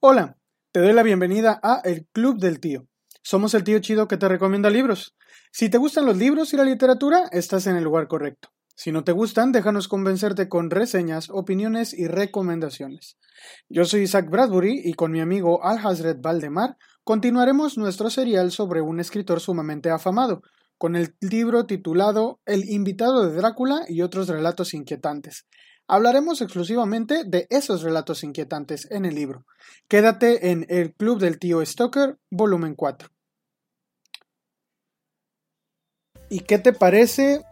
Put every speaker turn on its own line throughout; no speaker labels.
Hola, te doy la bienvenida a El Club del Tío. Somos el tío chido que te recomienda libros. Si te gustan los libros y la literatura, estás en el lugar correcto. Si no te gustan, déjanos convencerte con reseñas, opiniones y recomendaciones. Yo soy Isaac Bradbury y con mi amigo Al Hazred Valdemar continuaremos nuestro serial sobre un escritor sumamente afamado, con el libro titulado El invitado de Drácula y otros relatos inquietantes. Hablaremos exclusivamente de esos relatos inquietantes en el libro. Quédate en El Club del Tío Stoker, volumen 4. ¿Y qué te parece?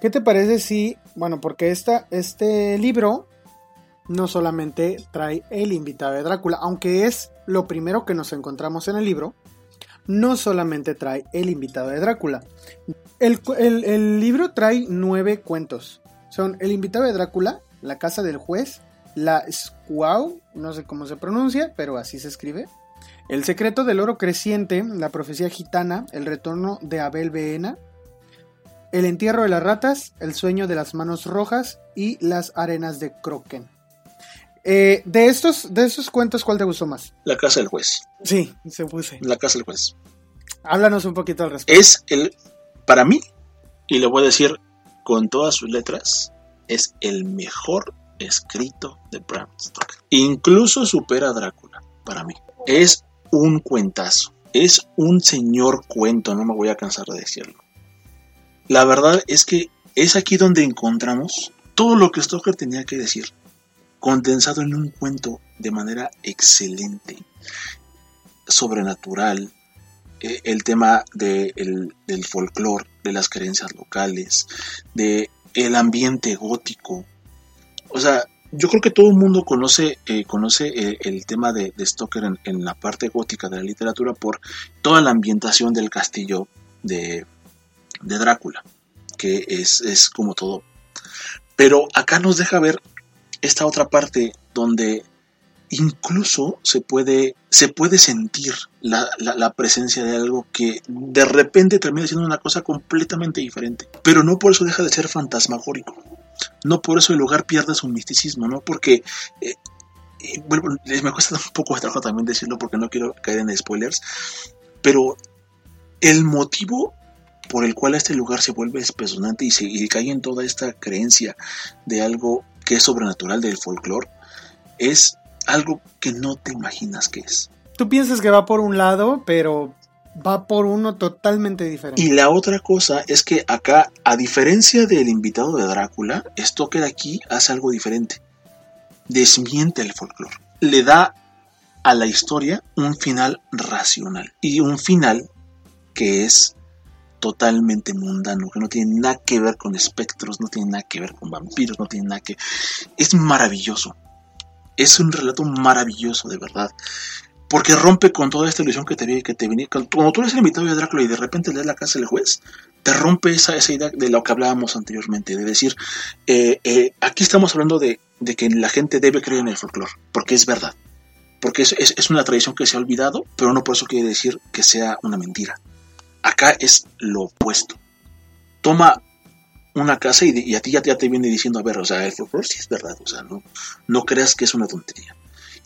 ¿Qué te parece si, bueno, porque esta, este libro no solamente trae el invitado de Drácula, aunque es lo primero que nos encontramos en el libro, no solamente trae el invitado de Drácula. El, el libro trae nueve cuentos. Son El invitado de Drácula, la casa del juez, la Squaw, no sé cómo se pronuncia, pero así se escribe. El secreto del oro creciente, la profecía gitana, el retorno de Abel Beena, el entierro de las ratas, el sueño de las manos rojas y las arenas de Croquen. Eh, de estos, de esos cuentos, ¿cuál te gustó más?
La casa del juez.
Sí, se puse.
La casa del juez.
Háblanos un poquito al respecto.
Es el, para mí, y le voy a decir con todas sus letras, es el mejor escrito de Bram Stoker. Incluso supera a Drácula, para mí. Es un cuentazo. Es un señor cuento, no me voy a cansar de decirlo. La verdad es que es aquí donde encontramos todo lo que Stoker tenía que decir, condensado en un cuento de manera excelente, sobrenatural, eh, el tema del folclore, de las creencias locales, de el ambiente gótico. O sea, yo creo que todo el mundo conoce, eh, conoce eh, el tema de, Stoker en, la parte gótica de la literatura por toda la ambientación del castillo de, de Drácula, que es, es como todo. Pero acá nos deja ver esta otra parte donde incluso se puede, se puede sentir la, la, presencia de algo que de repente termina siendo una cosa completamente diferente. Pero no por eso deja de ser fantasmagórico. No por eso el lugar pierde su misticismo, ¿no? Porque, eh, bueno, me cuesta un poco de trabajo también decirlo porque no quiero caer en spoilers, pero el motivo por el cual este lugar se vuelve espeluznante y, se, y cae en toda esta creencia de algo que es sobrenatural del folclore es algo que no te imaginas que es.
Tú piensas que va por un lado, pero va por uno totalmente diferente.
Y la otra cosa es que acá, a diferencia del invitado de Drácula, Stoker aquí hace algo diferente. Desmiente el folclore. Le da a la historia un final racional. Y un final que es totalmente mundano, que no tiene nada que ver con espectros, no tiene nada que ver con vampiros, no tiene nada que... Es maravilloso. Es un relato maravilloso, de verdad. Porque rompe con toda esta ilusión que te, que te venía. Cuando tú eres el invitado de Drácula y de repente lees la casa del juez, te rompe esa, esa idea de lo que hablábamos anteriormente. De decir, eh, eh, aquí estamos hablando de, que la gente debe creer en el folclore, porque es verdad. Porque es, es una tradición que se ha olvidado, pero no por eso quiere decir que sea una mentira. Acá es lo opuesto. Toma una casa y, a ti ya, te viene diciendo, a ver, o sea, el folclore sí es verdad, o sea, no, no creas que es una tontería.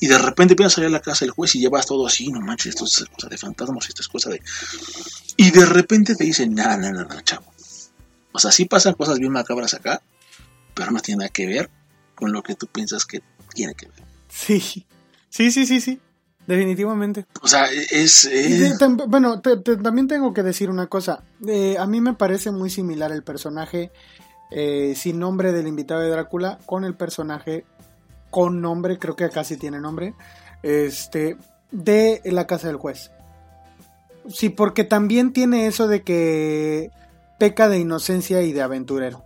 Y de repente empiezas a salir a la casa del juez y llevas todo así, no manches, esto es cosa de fantasmas, esto es cosa de... Y de repente te dicen, nada, nada, nada, chavo. O sea, sí pasan cosas bien macabras acá, pero no tiene nada que ver con lo que tú piensas que tiene que ver.
Sí, sí, sí, sí, sí. Definitivamente.
O sea, es...
bueno, también tengo que decir una cosa. Eh, a mí me parece muy similar el personaje eh, sin nombre del invitado de Drácula con el personaje con nombre, creo que acá sí tiene nombre, este, de La Casa del Juez. Sí, porque también tiene eso de que peca de inocencia y de aventurero.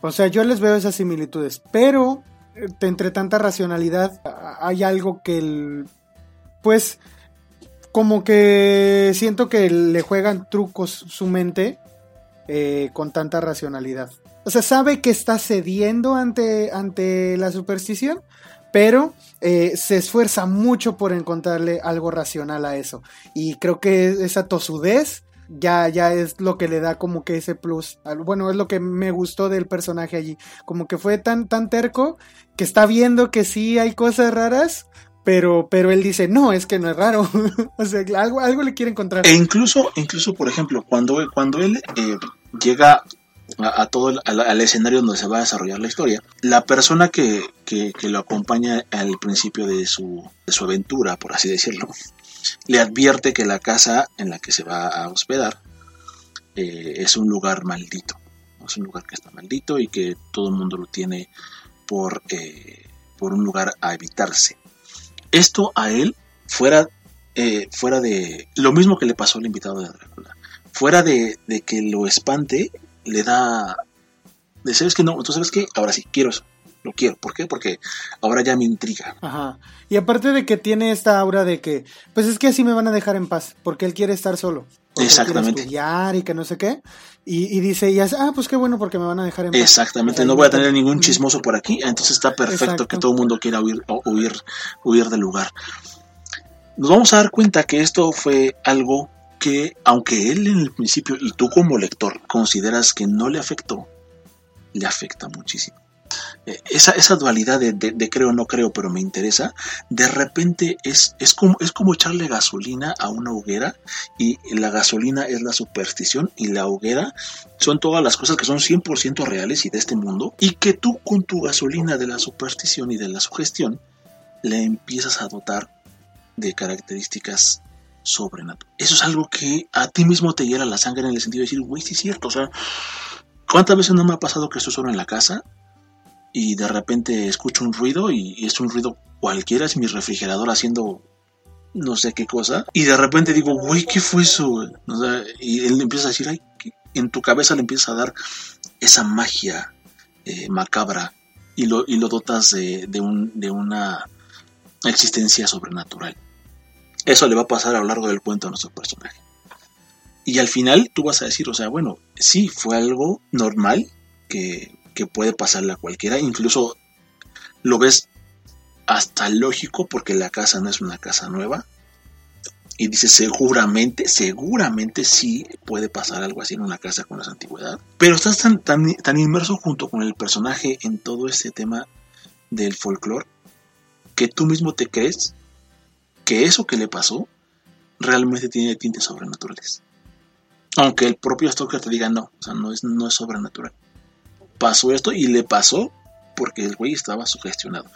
O sea, yo les veo esas similitudes, pero eh, entre tanta racionalidad hay algo que el pues como que siento que le juegan trucos su mente eh, con tanta racionalidad. O sea, sabe que está cediendo ante, ante la superstición, pero eh, se esfuerza mucho por encontrarle algo racional a eso. Y creo que esa tosudez ya, ya es lo que le da como que ese plus. Bueno, es lo que me gustó del personaje allí. Como que fue tan, tan terco que está viendo que sí hay cosas raras, pero, pero él dice, no, es que no es raro. o sea, algo, algo le quiere encontrar.
E incluso, incluso por ejemplo, cuando, cuando él eh, llega a, todo el, al, escenario donde se va a desarrollar la historia, la persona que, que, lo acompaña al principio de su, de su aventura, por así decirlo, le advierte que la casa en la que se va a hospedar eh, es un lugar maldito. Es un lugar que está maldito y que todo el mundo lo tiene por, eh, por un lugar a evitarse. Esto a él, fuera, eh, fuera de lo mismo que le pasó al invitado de Drácula, fuera de, de que lo espante, le da de sabes que no, tú sabes que ahora sí quiero eso, lo quiero. ¿Por qué? Porque ahora ya me intriga.
Ajá. Y aparte de que tiene esta aura de que, pues es que así me van a dejar en paz, porque él quiere estar solo.
Exactamente.
estudiar y que no sé qué. Y, dice, y ah, pues qué bueno porque me van a dejar en paz.
Exactamente, no voy a tener ningún chismoso por aquí, entonces está perfecto que todo el mundo quiera huir, huir, huir del lugar. Nos vamos a dar cuenta que esto fue algo que, aunque él en el principio y tú como lector consideras que no le afectó, le afecta muchísimo. Eh, esa, esa dualidad de, creo no creo, pero me interesa, de repente es, es, como, es como echarle gasolina a una hoguera y la gasolina es la superstición y la hoguera son todas las cosas que son 100% reales y de este mundo y que tú con tu gasolina de la superstición y de la sugestión le empiezas a dotar de características sobrenaturales. Eso es algo que a ti mismo te hiela la sangre en el sentido de decir, güey, sí es cierto, o sea, ¿cuántas veces no me ha pasado que estoy solo en la casa y de repente escucho un ruido y, es un ruido cualquiera, es mi refrigerador haciendo no sé qué cosa, y de repente digo, güey, ¿qué fue eso? y él empieza a decir, ay, en tu cabeza le empieza a dar esa magia eh, macabra y lo, y lo dotas de, de, un, de una existencia sobrenatural. Eso le va a pasar a lo largo del cuento a nuestro personaje. Y al final tú vas a decir, o sea, bueno, sí, fue algo normal que que puede pasarle a cualquiera, incluso lo ves hasta lógico porque la casa no es una casa nueva. Y dice, seguramente, seguramente sí puede pasar algo así en una casa con esa antigüedad. Pero estás tan, tan, tan inmerso junto con el personaje en todo este tema del folclore que tú mismo te crees que eso que le pasó realmente tiene tintes sobrenaturales. Aunque el propio Stoker te diga no, o sea, no es, no es sobrenatural pasó esto y le pasó porque el güey estaba sugestionado.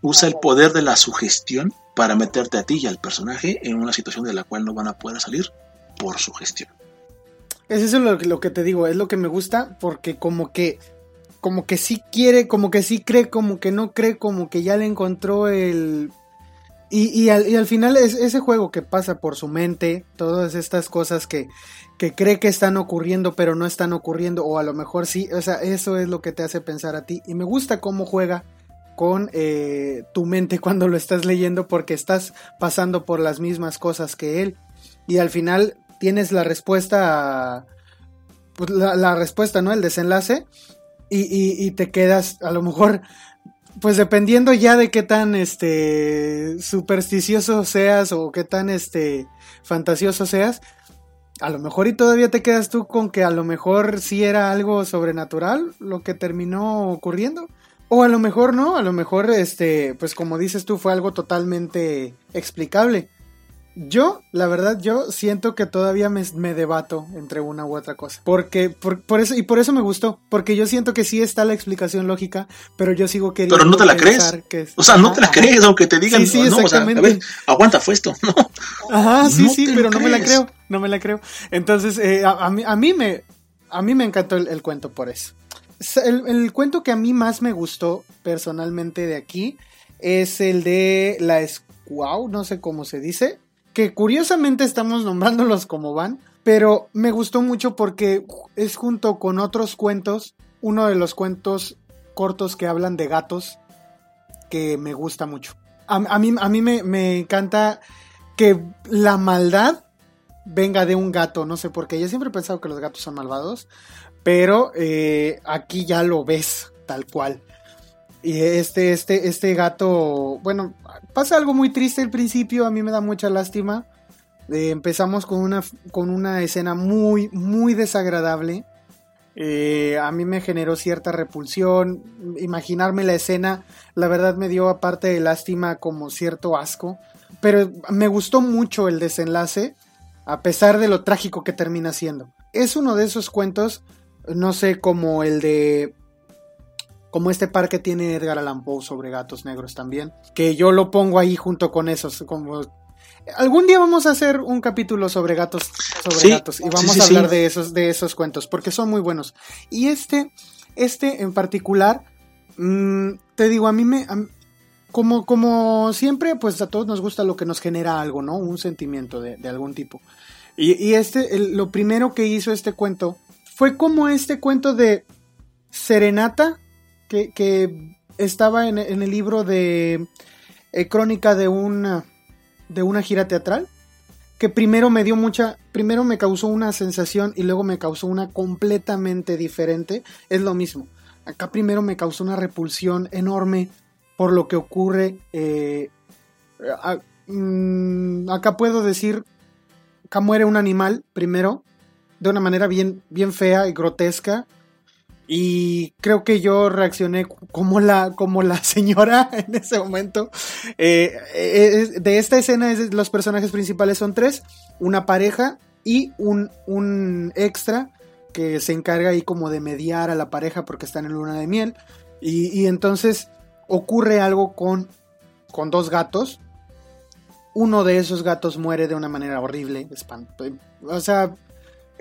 Usa el poder de la sugestión para meterte a ti y al personaje en una situación de la cual no van a poder salir por sugestión.
Es eso lo, lo que te digo, es lo que me gusta porque como que como que sí quiere, como que sí cree, como que no cree, como que ya le encontró el... Y, y, al, y al, final es ese juego que pasa por su mente, todas estas cosas que, que cree que están ocurriendo pero no están ocurriendo o a lo mejor sí, o sea, eso es lo que te hace pensar a ti y me gusta cómo juega con eh, tu mente cuando lo estás leyendo porque estás pasando por las mismas cosas que él y al final tienes la respuesta pues, la, respuesta, ¿no? El desenlace y, y, te quedas a lo mejor pues dependiendo ya de qué tan este supersticioso seas o qué tan este fantasioso seas, a lo mejor y todavía te quedas tú con que a lo mejor sí era algo sobrenatural lo que terminó ocurriendo. O a lo mejor no, a lo mejor este, pues como dices tú, fue algo totalmente explicable. Yo, la verdad, yo siento que todavía me, debato entre una u otra cosa. Porque, por, eso, y por eso me gustó. Porque yo siento que sí está la explicación lógica, pero yo sigo queriendo.
Pero no te la crees. o sea, no te la crees, aunque te digan. Sí, sí, exactamente. a ver, aguanta, fue esto. No.
Ajá, sí, sí, pero no me la creo. No me la creo. Entonces, eh, a, mí, a, mí, me, a mí me encantó el, cuento por eso. El, el, cuento que a mí más me gustó personalmente de aquí es el de la Squaw, no sé cómo se dice que curiosamente estamos nombrándolos como van, pero me gustó mucho porque es junto con otros cuentos, uno de los cuentos cortos que hablan de gatos que me gusta mucho. A, mí, a mí me, encanta que la maldad venga de un gato, no sé por qué. Yo siempre he pensado que los gatos son malvados, pero eh, aquí ya lo ves tal cual. Y este, este, este gato, bueno, pasa algo muy triste al principio, a mí me da mucha lástima. Eh, empezamos con una, con una escena muy, muy desagradable. Eh, a mí me generó cierta repulsión. Imaginarme la escena, la verdad me dio aparte de lástima como cierto asco. Pero me gustó mucho el desenlace, a pesar de lo trágico que termina siendo. Es uno de esos cuentos, no sé, como el de como este par que tiene Edgar Allan Poe sobre gatos negros también, que yo lo pongo ahí junto con esos, como algún día vamos a hacer un capítulo sobre gatos, sobre gatos y vamos a hablar de esos de esos cuentos porque son muy buenos. Y este este en particular mm, te digo, a mí me como, como siempre, pues a todos nos gusta lo que nos genera algo, ¿no? Un sentimiento de, algún tipo. Y, este, lo primero que hizo este cuento fue como este cuento de Serenata que, estaba en, el libro de eh, Crónica de una, de una gira teatral, que primero me dio mucha, primero me causó una sensación y luego me causó una completamente diferente, es lo mismo. Acá primero me causó una repulsión enorme por lo que ocurre. Eh, mm, acá puedo decir, acá muere un animal primero, de una manera bien, bien fea y grotesca. Y creo que yo reaccioné como la, como la señora en ese momento. Eh, eh, de esta escena los personajes principales son tres, una pareja y un, un extra que se encarga ahí como de mediar a la pareja porque están en luna de miel. Y, entonces ocurre algo con, con dos gatos. Uno de esos gatos muere de una manera horrible. O sea,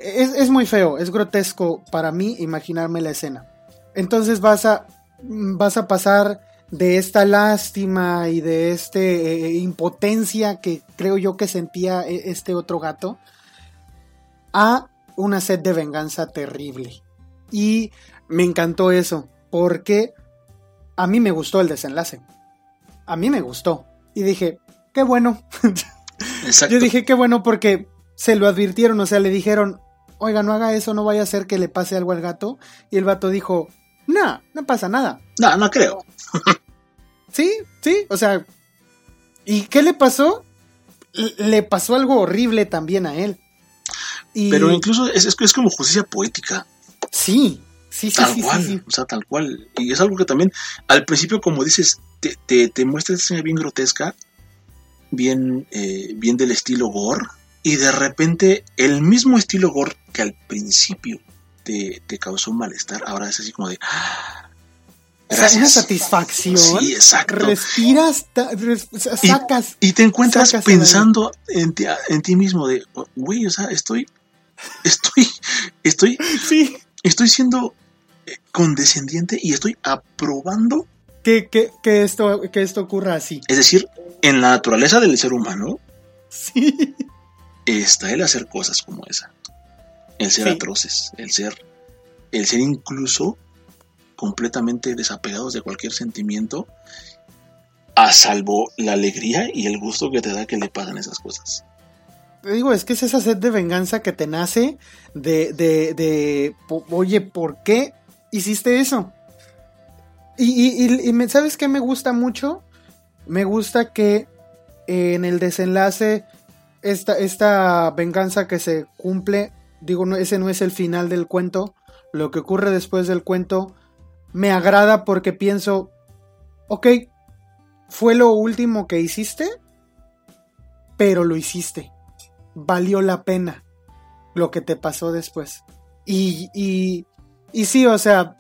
es, muy feo, es grotesco para mí imaginarme la escena. Entonces vas a, vas a pasar de esta lástima y de esta eh, impotencia que creo yo que sentía e, este otro gato a una sed de venganza terrible. Y me encantó eso, porque a mí me gustó el desenlace. A mí me gustó. Y dije, qué bueno. Yo dije, qué bueno porque se lo advirtieron, o sea, le dijeron, oiga, no haga eso, no vaya a ser que le pase algo al gato. Y el vato dijo, no, no pasa nada.
No, no creo.
sí, sí, o sea, ¿y qué le pasó? Le pasó algo horrible también a él.
Pero incluso es, es, como justicia poética.
Sí, sí, sí.
Tal
sí,
cual, o sea, tal cual. Y es algo que también, al principio, como dices, te, te, te muestra esta escena bien grotesca, bien, eh, bien del estilo gore, y de repente el mismo estilo gore que al principio te, causó un malestar, ahora es así como de...
Gracias. Una satisfacción.
Sí, exacto.
Respiras, sacas.
Y, te encuentras pensando en ti, en ti mismo de, güey, o sea, estoy, estoy, estoy,
sí.
estoy siendo eh, condescendiente y estoy aprobando
que, que, que, esto, que esto ocurra así.
Es decir, en la naturaleza del ser humano.
Sí
está el hacer cosas como esa. El ser atroces, el ser, el ser incluso completamente desapegados de cualquier sentimiento, a salvo la alegría y el gusto que te da que le pagan esas cosas.
Te digo, es que es esa sed de venganza que te nace de, de, de oye, ¿por qué hiciste eso? Y, y, ¿sabes qué me gusta mucho? Me gusta que en el desenlace esta, esta venganza que se cumple, digo, no, ese no es el final del cuento, lo que ocurre después del cuento me agrada porque pienso, ok, fue lo último que hiciste, pero lo hiciste, valió la pena lo que te pasó después. Y, y, y sí, o sea,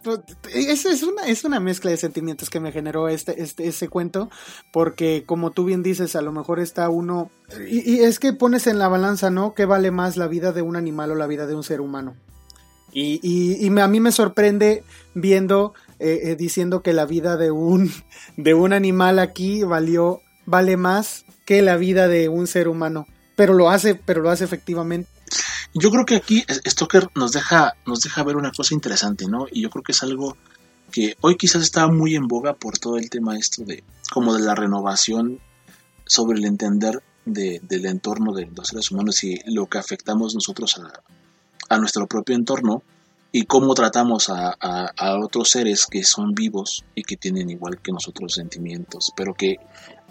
es, es, una, es una mezcla de sentimientos que me generó este, este, ese cuento, porque como tú bien dices, a lo mejor está uno, y, es que pones en la balanza, ¿no? ¿Qué vale más la vida de un animal o la vida de un ser humano? Y, y, y a mí me sorprende viendo, eh, eh, diciendo que la vida de un, de un animal aquí valió, vale más que la vida de un ser humano. Pero lo hace, pero lo hace efectivamente.
Yo creo que aquí Stoker nos deja, nos deja ver una cosa interesante, ¿no? Y yo creo que es algo que hoy quizás está muy en boga por todo el tema esto de como de la renovación sobre el entender del entorno de los seres humanos y lo que afectamos nosotros a, nuestro propio entorno y cómo tratamos a, a, otros seres que son vivos y que tienen igual que nosotros sentimientos, pero que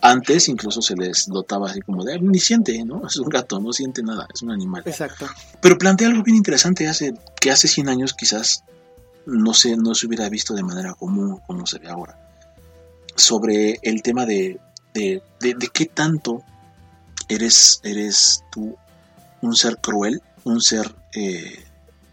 Antes incluso se les dotaba así como de, ni siente, ¿no? Es un gato, no siente nada, es un animal.
Exacto.
Pero plantea algo bien interesante hace, que hace 100 años quizás no se, no se hubiera visto de manera común como se ve ahora. Sobre el tema de, de, de, de qué tanto eres, eres tú un ser cruel, un ser eh,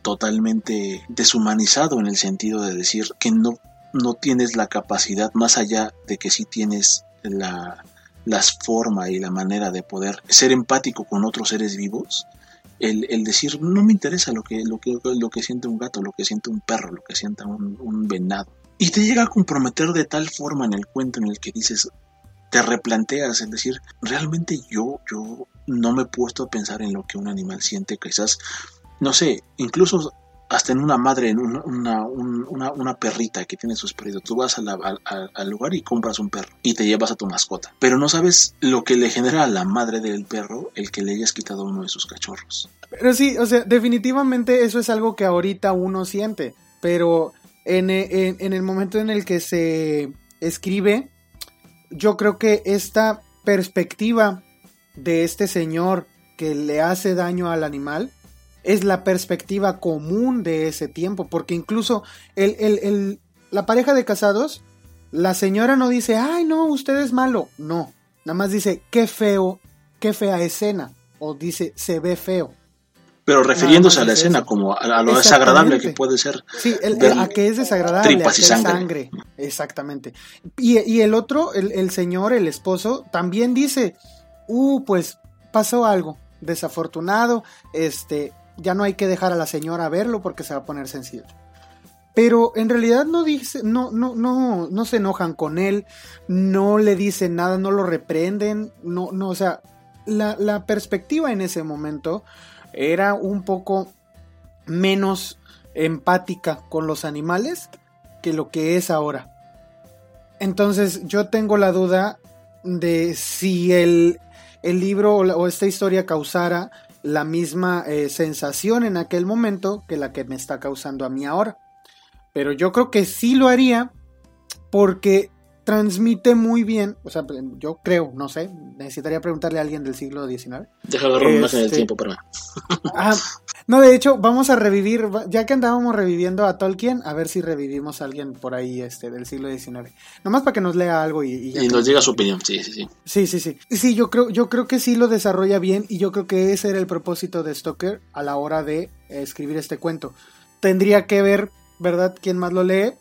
totalmente deshumanizado en el sentido de decir que no, no tienes la capacidad, más allá de que sí tienes la, las forma y la manera de poder ser empático con otros seres vivos, el, el, decir no me interesa lo que, lo, que, lo que siente un gato, lo que siente un perro, lo que siente un, un venado. Y te llega a comprometer de tal forma en el cuento en el que dices, te replanteas, es decir, realmente yo, yo no me he puesto a pensar en lo que un animal siente, quizás, no sé, incluso hasta en una madre, en una, una, una, perrita que tiene sus perritos. Tú vas al lugar y compras un perro y te llevas a tu mascota. Pero no sabes lo que le genera a la madre del perro el que le hayas quitado uno de sus cachorros.
Pero sí, o sea, definitivamente eso es algo que ahorita uno siente. Pero en, en, en el momento en el que se escribe, yo creo que esta perspectiva de este señor que le hace daño al animal es la perspectiva común de ese tiempo, porque incluso el, la pareja de casados, la señora no dice, ay no, usted es malo, no, nada más dice, qué feo, qué fea escena, o dice, se ve feo.
Pero refiriéndose a la escena como a, lo desagradable que puede ser.
Sí, a que es desagradable, a que sangre. Exactamente. Y, y, el otro, el, el señor, el esposo, también dice, uh, pues pasó algo desafortunado, este, ya no hay que dejar a la señora verlo porque se va a poner sensible. Pero en realidad no dice, no, no, no, no se enojan con él, no le dicen nada, no lo reprenden, no, no, o sea, la, la perspectiva en ese momento era un poco menos empática con los animales que lo que es ahora. Entonces yo tengo la duda de si el, el libro o, esta historia causara la misma eh, sensación en aquel momento que la que me está causando a mí ahora. Pero yo creo que sí lo haría porque transmite muy bien, o sea, yo creo, no sé, necesitaría preguntarle a alguien del siglo XIX.
Deja agarrar este, máquina del tiempo para
ah, No, de hecho, vamos a revivir, ya que andábamos reviviendo a Tolkien, a ver si revivimos a alguien por ahí este, del siglo XIX. Nomás para que nos lea algo y...
Y, nos diga su opinión, sí, sí, sí.
Sí, sí, sí. Sí, yo creo, yo creo que sí lo desarrolla bien y yo creo que ese era el propósito de Stoker a la hora de escribir este cuento. Tendría que ver, ¿verdad?, quién más lo lee,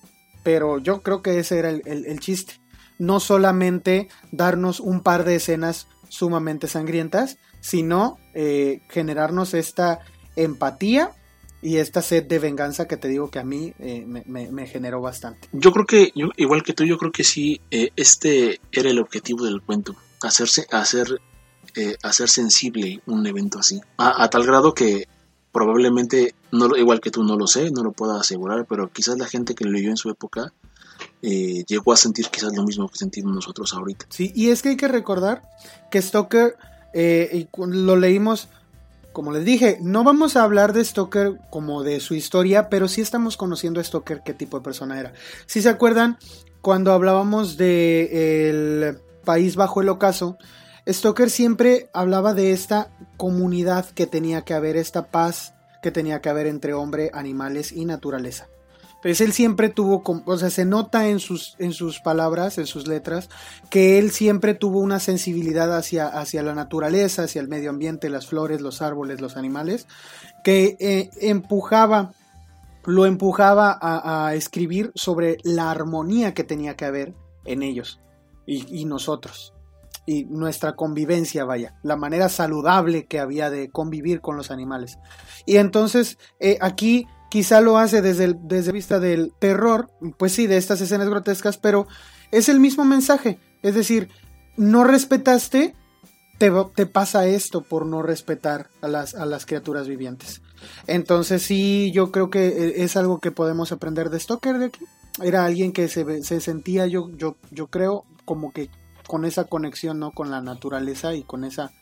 pero yo creo que ese era el, chiste. No solamente darnos un par de escenas sumamente sangrientas, sino eh, generarnos esta empatía y esta sed de venganza que te digo que a mí eh, me, generó bastante.
Yo creo que, igual que tú, yo creo que sí, eh, este era el objetivo del cuento, hacerse, hacer, hacer sensible un evento así, a, tal grado que probablemente, no, igual que tú, no lo sé, no lo puedo asegurar, pero quizás la gente que lo leyó en su época eh, llegó a sentir quizás lo mismo que sentimos nosotros ahorita.
Sí, y es que hay que recordar que Stoker, eh, lo leímos, como les dije, no vamos a hablar de Stoker como de su historia, pero sí estamos conociendo a Stoker qué tipo de persona era. Si se acuerdan, cuando hablábamos de el país bajo el ocaso, Stoker siempre hablaba de esta comunidad que tenía que haber, esta paz que tenía que haber entre hombre, animales y naturaleza. Pues él siempre tuvo, o sea, se nota en sus, en sus palabras, en sus letras, que él siempre tuvo una sensibilidad hacia, hacia la naturaleza, hacia el medio ambiente, las flores, los árboles, los animales, que eh, empujaba, lo empujaba a, escribir sobre la armonía que tenía que haber en ellos y nosotros y nuestra convivencia, vaya, la manera saludable que había de convivir con los animales. Y entonces eh, aquí quizá lo hace desde el desde vista del terror, pues sí, de estas escenas grotescas, pero es el mismo mensaje, es decir, no respetaste, te, te pasa esto por no respetar a las, a las criaturas vivientes. Entonces sí, yo creo que eh, es algo que podemos aprender de Stoker de aquí. Era alguien que se, se sentía, yo, yo, yo creo, como que con esa conexión ¿no? con la naturaleza y con esa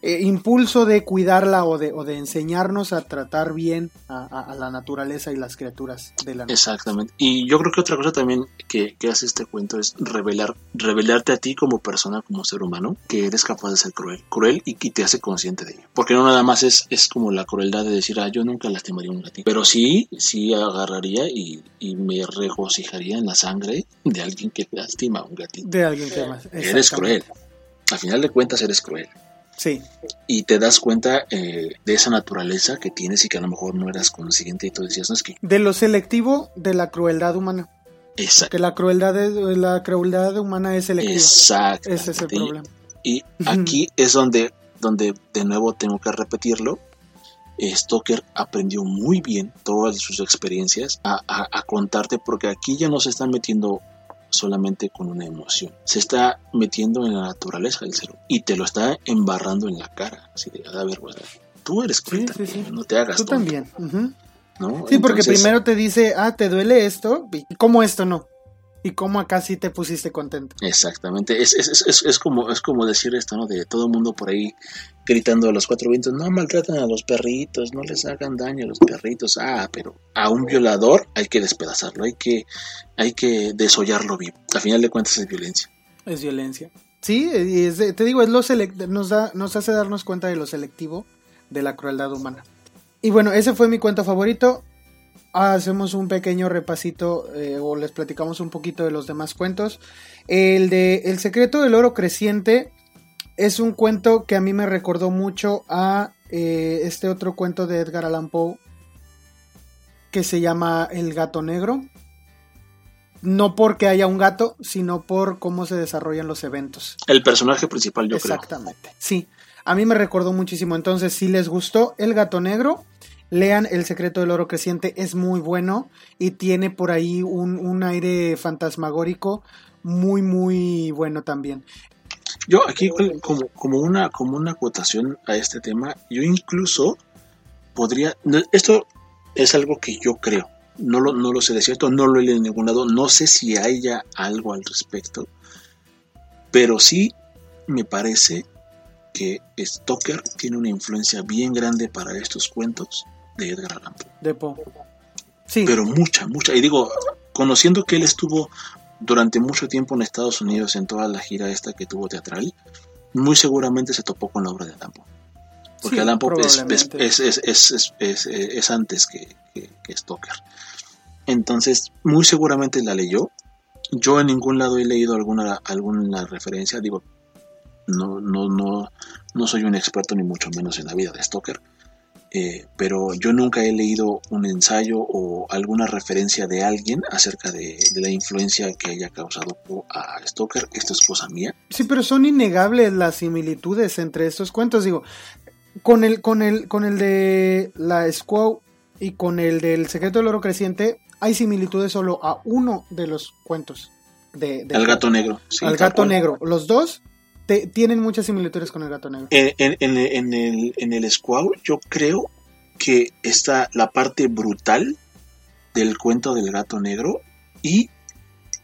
eh, impulso de cuidarla o de, o de enseñarnos a tratar bien a, a- a la naturaleza y las criaturas de la naturaleza.
Exactamente. Y yo creo que otra cosa también que, que hace este cuento es revelar, revelarte a ti como persona, como ser humano, que eres capaz de ser cruel, cruel y que te hace consciente de ello. Porque no nada más es, es como la crueldad de decir, ah, yo nunca lastimaría a un gatito. Pero sí, sí agarraría y, y me regocijaría en la sangre de alguien que lastima a un gatito.
De alguien que más.
Eres cruel. Al final de cuentas eres cruel.
Sí,
Y te das cuenta eh, de esa naturaleza que tienes y que a lo mejor no eras consciente y tú decías, no es que...
de lo selectivo de la crueldad humana.
Exacto.
Que la crueldad, es- la crueldad humana es selectiva.
Exacto.
Ese es el problema.
Y aquí es donde, donde de nuevo tengo que repetirlo. Stoker aprendió muy bien todas sus experiencias a, a- a contarte porque aquí ya no se está metiendo solamente con una emoción, se está metiendo en la naturaleza del ser humano y te lo está embarrando en la cara. Así de, a ver, pues, tú eres
Sí, sí,
también,
sí.
no te hagas
Tú
tonto",
también. Sí, porque primero te dice, ah, ¿te duele esto? ¿Y cómo esto no? ¿Y cómo acá sí te pusiste contento?
Exactamente, es, es, es, es- como, es como decir esto, ¿no? De todo el mundo por ahí gritando a los cuatro vientos, no maltratan a los perritos, no les hagan daño a los perritos, ah, pero a un violador hay que despedazarlo, hay que, hay que desollarlo vivo. A final de cuentas es violencia.
Es violencia. Sí, es de- te digo, es lo nos, da, nos hace darnos cuenta de lo selectivo de la crueldad humana. Y bueno, ese fue mi cuento favorito. Hacemos un pequeño repasito eh, o les platicamos un poquito de los demás cuentos. El de El secreto del oro creciente es un cuento que a mí me recordó mucho a eh, este otro cuento de Edgar Allan Poe que se llama El gato negro. No porque haya un gato, sino por cómo se desarrollan los eventos.
El personaje principal, yo
Exactamente. Sí, a mí me recordó muchísimo. Entonces, si les gustó El gato negro, lean El secreto del oro creciente. Es muy bueno y tiene por ahí un, un aire fantasmagórico muy, muy bueno también.
Yo aquí como, como, una, como una acotación a este tema, yo incluso podría, esto es algo que yo creo, no lo, no lo sé de cierto, no lo he leído en ningún lado, no sé si haya algo al respecto, pero sí me parece que Stoker tiene una influencia bien grande para estos cuentos de Edgar Allan Poe.
De Poe. Sí,
Pero mucha, mucha. Y digo, conociendo que él estuvo durante mucho tiempo en Estados Unidos en toda la gira esta que tuvo teatral, muy seguramente se topó con la obra de Allan Poe. Porque
Sí,
Allan Poe es, es,
probablemente.
es, es, es, es- es- es antes que, que, que Stoker. Entonces, muy seguramente la leyó. Yo en ningún lado he leído alguna, alguna referencia. Digo, no, no, no, no soy un experto ni mucho menos en la vida de Stoker. Eh, pero yo nunca he leído un ensayo o alguna referencia de alguien acerca de, de la influencia que haya causado a Stoker. Esto es cosa mía.
Sí, pero son innegables las similitudes entre estos cuentos. Digo, con el, con el, con el de la Squaw y con el del secreto del oro creciente, hay similitudes solo a uno de los cuentos. De, de
Al gato negro. sí,
al gato negro. Los dos te- tienen muchas similitudes con el gato negro.
En, en- en- el, en el Squaw, yo creo que está la parte brutal del cuento del gato negro y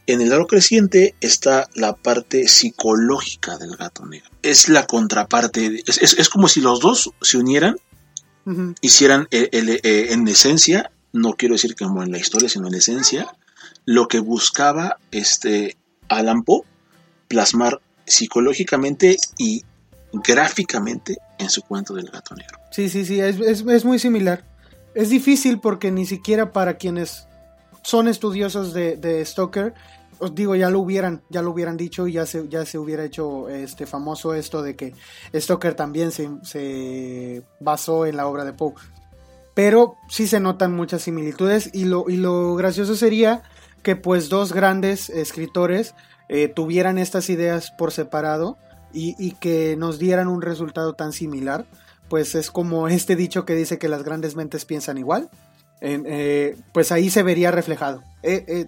en el aro creciente está la parte psicológica del gato negro. Es la contraparte, es, es- es como si los dos se unieran, hicieran eh, el- eh, en esencia, no quiero decir como en la historia, sino en esencia, lo que buscaba este Allan Poe plasmar psicológicamente y gráficamente en su cuento del gato negro.
Sí, sí, sí, es, es- muy similar. Es difícil porque ni siquiera para quienes son estudiosos de, de Stoker, os digo, ya lo hubieran, ya lo hubieran dicho y ya se, ya se hubiera hecho este famoso esto de que Stoker también se, se basó en la obra de Poe. Pero sí se notan muchas similitudes y lo, y lo gracioso sería que pues dos grandes escritores eh, tuvieran estas ideas por separado y, y que nos dieran un resultado tan similar pues es como este dicho que dice que las grandes mentes piensan igual. Eh, pues ahí se vería reflejado. Eh,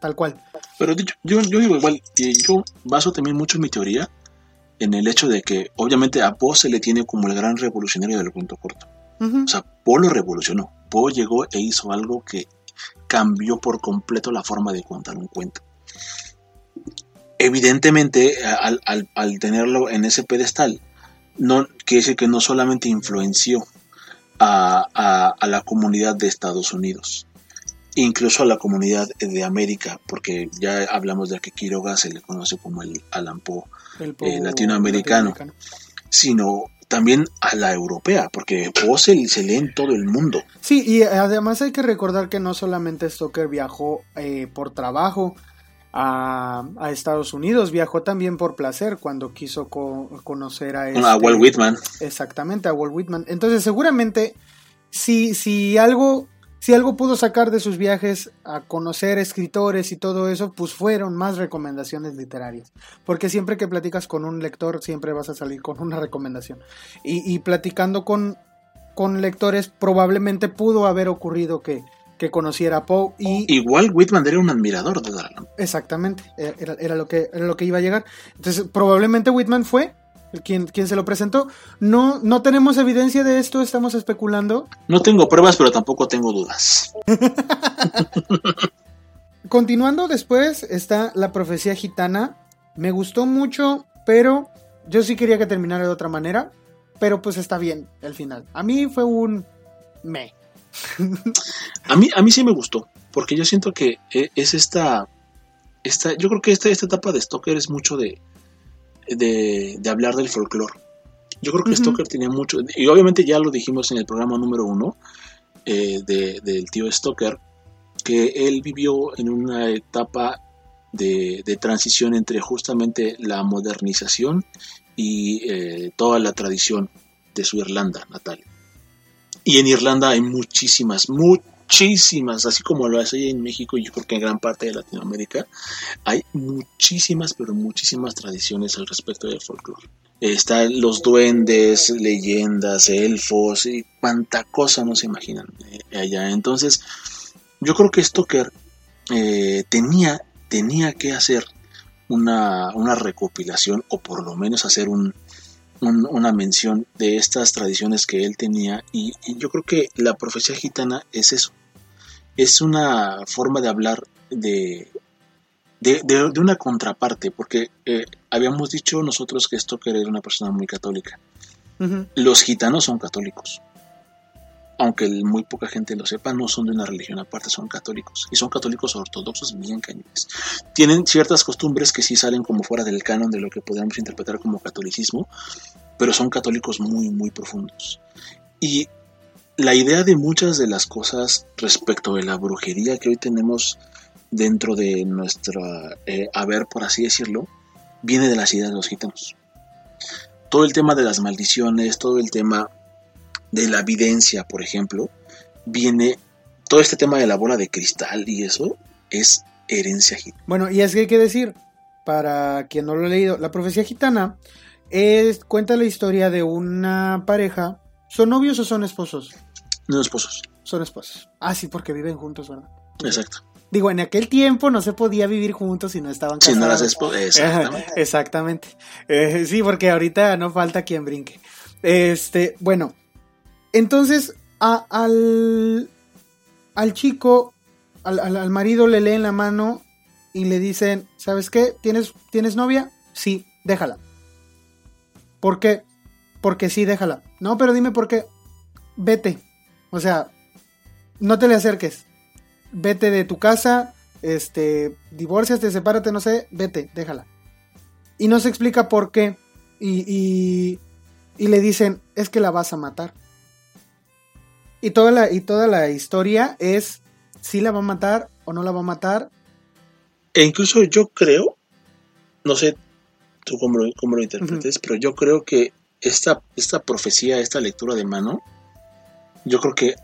tal cual.
Pero dicho, yo, yo digo igual, yo baso también mucho mi teoría en el hecho de que obviamente a Poe se le tiene como el gran revolucionario del cuento corto.
Ujú.
O sea, Poe lo revolucionó. Poe llegó e hizo algo que cambió por completo la forma de contar un cuento. Evidentemente, al, al- al tenerlo en ese pedestal, no, quiere decir que no solamente influenció a, a, la comunidad de Estados Unidos, incluso a la comunidad de América, porque ya hablamos de que Quiroga se le conoce como el Alan Poe, eh, latinoamericano, sino también a la europea, porque Poe se, lee en todo el mundo.
Sí, y además hay que recordar que no solamente Stoker viajó eh, por trabajo, a, Estados Unidos. Viajó también por placer cuando quiso conocer a,
este, a Walt Whitman.
Exactamente, a Walt Whitman. Entonces, seguramente, si, si algo. Si algo pudo sacar de sus viajes a conocer escritores y todo eso, pues fueron más recomendaciones literarias. Porque siempre que platicas con un lector, siempre vas a salir con una recomendación. Y, y platicando con, con lectores, probablemente pudo haber ocurrido que, que conociera a Poe y...
Igual Whitman era un admirador de Darlan.
Exactamente, era, lo que, era lo que iba a llegar. Entonces, probablemente Whitman fue quien, quien se lo presentó. No, no tenemos evidencia de esto, estamos especulando.
No tengo pruebas, pero tampoco tengo dudas.
Continuando después está la profecía gitana. Me gustó mucho, pero yo sí quería que terminara de otra manera. Pero pues está bien el final. A mí fue un me
a, mí, a mí sí me gustó, porque yo siento que eh, es esta, esta yo creo que esta, esta etapa de Stoker es mucho de, de, hablar del folclore. Yo creo que Stoker tenía mucho, y obviamente ya lo dijimos en el programa número uno eh, del tío Stoker, que él vivió en una etapa de, transición entre justamente la modernización y eh, toda la tradición de su Irlanda natal. Y en Irlanda hay muchísimas, muchísimas, así como lo hace en México y yo creo que en gran parte de Latinoamérica, hay muchísimas, pero muchísimas tradiciones al respecto del folclore. Están los duendes, leyendas, elfos y cuánta cosa no se imaginan eh, allá. Entonces, yo creo que Stoker eh, tenía, tenía que hacer una, una recopilación o por lo menos hacer un, una mención de estas tradiciones que él tenía y, yo creo que la profecía gitana es eso, es una forma de hablar de, de, una contraparte, porque eh, habíamos dicho nosotros que Stoker era una persona muy católica. Los gitanos son católicos aunque muy poca gente lo sepa, no son de una religión aparte, son católicos. Y son católicos ortodoxos bien cañones. Tienen ciertas costumbres que sí salen como fuera del canon de lo que podríamos interpretar como catolicismo, pero son católicos muy, muy profundos. Y la idea de muchas de las cosas respecto de la brujería que hoy tenemos dentro de nuestro eh, haber, por así decirlo, viene de las ideas de los gitanos. Todo el tema de las maldiciones, todo el tema de la evidencia, por ejemplo, viene todo este tema de la bola de cristal y eso es herencia gitana.
Bueno, y es que hay que decir, para quien no lo ha leído, la profecía gitana es, cuenta la historia de una pareja. ¿Son novios o son esposos?
No esposos.
Son esposos. Ah, sí, porque viven juntos, ¿verdad?
Exacto.
Digo, en aquel tiempo no se podía vivir juntos si no estaban casados. Si no las
esposas, exactamente.
exactamente. Eh, sí, porque ahorita no falta quien brinque. Este, bueno, entonces al, chico, al, marido le leen la mano y le dicen, ¿sabes qué? ¿Tienes, ¿Tienes novia? Sí, déjala. ¿Por qué? Porque sí, déjala. No, pero dime por qué. Vete. O sea, no te le acerques. Vete de tu casa, este, te sepárate, no sé, vete, déjala. Y no se explica por qué. Y, y le dicen, es que la vas a matar. Y toda la, y toda la historia es si la va a matar o no la va a matar.
E incluso yo creo, no sé tú cómo, cómo lo interpretes, pero yo creo que esta, esta profecía, esta lectura de mano, yo creo que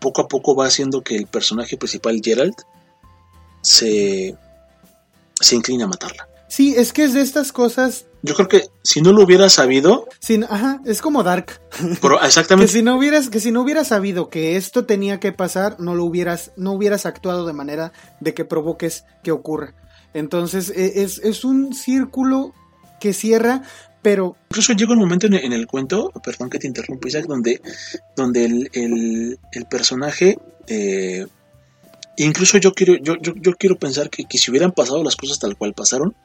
poco a poco va haciendo que el personaje principal, Gerald, se, se inclina a matarla.
Sí, es que es de estas cosas
yo creo que si no lo hubiera sabido.
ajá, es como Dark.
exactamente.
que si no hubieras, que si no hubieras sabido que esto tenía que pasar, no lo hubieras, no hubieras actuado de manera de que provoques que ocurra. Entonces, e, es, un círculo que cierra, pero.
Incluso llega un momento en el, cuento, perdón que te interrumpa, Isaac, donde, donde el, personaje. Eh, incluso yo quiero, yo, yo, quiero pensar que, que si hubieran pasado las cosas tal cual pasaron,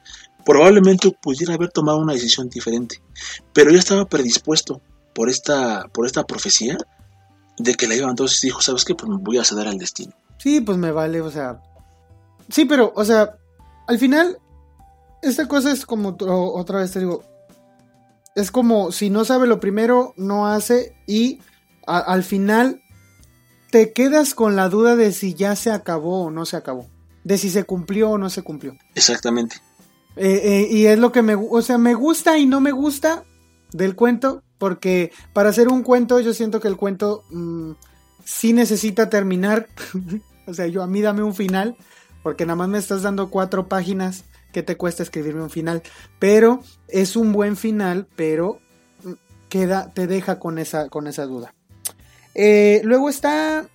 probablemente pudiera haber tomado una decisión diferente. Pero ya estaba predispuesto por esta, por esta profecía de que la iba. Entonces dijo, ¿sabes qué? Pues me voy a ceder al destino.
Sí, pues me vale, o sea. Sí, pero, o sea, al final, esta cosa es como otra vez te digo. Es como si no sabe lo primero, no hace y al final te quedas con la duda de si ya se acabó o no se acabó. De si se cumplió o no se cumplió.
Exactamente.
Eh, eh, y es lo que me, o sea, me gusta y no me gusta del cuento, porque para hacer un cuento yo siento que el cuento mm, sí necesita terminar. o sea, yo a mí dame un final, porque nada más me estás dando cuatro páginas que te cuesta escribirme un final. Pero es un buen final, pero mm, queda, te deja con esa, con esa duda. Eh, luego está...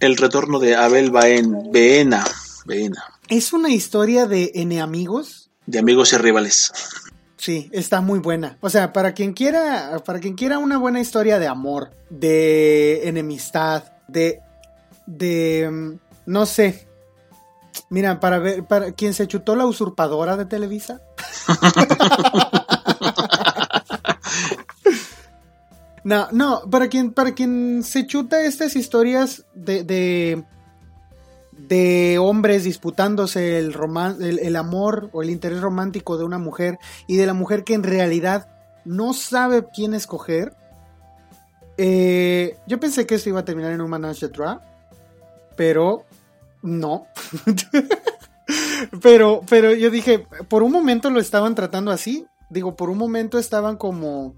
El retorno de Abel Baena. Baena.
Es una historia de N amigos.
De amigos y rivales.
Sí, está muy buena. O sea, para quien quiera, para quien quiera una buena historia de amor, de enemistad, de, de, mm, no sé. Mira, para ver, para quien se chutó la usurpadora de Televisa. no, no, para quien, para quien se chuta estas historias de, de de hombres disputándose el, el, amor o el interés romántico de una mujer y de la mujer que en realidad no sabe quién escoger. Eh, yo pensé que esto iba a terminar en un Manage de pero no. pero, pero yo dije, por un momento lo estaban tratando así. Digo, por un momento estaban como,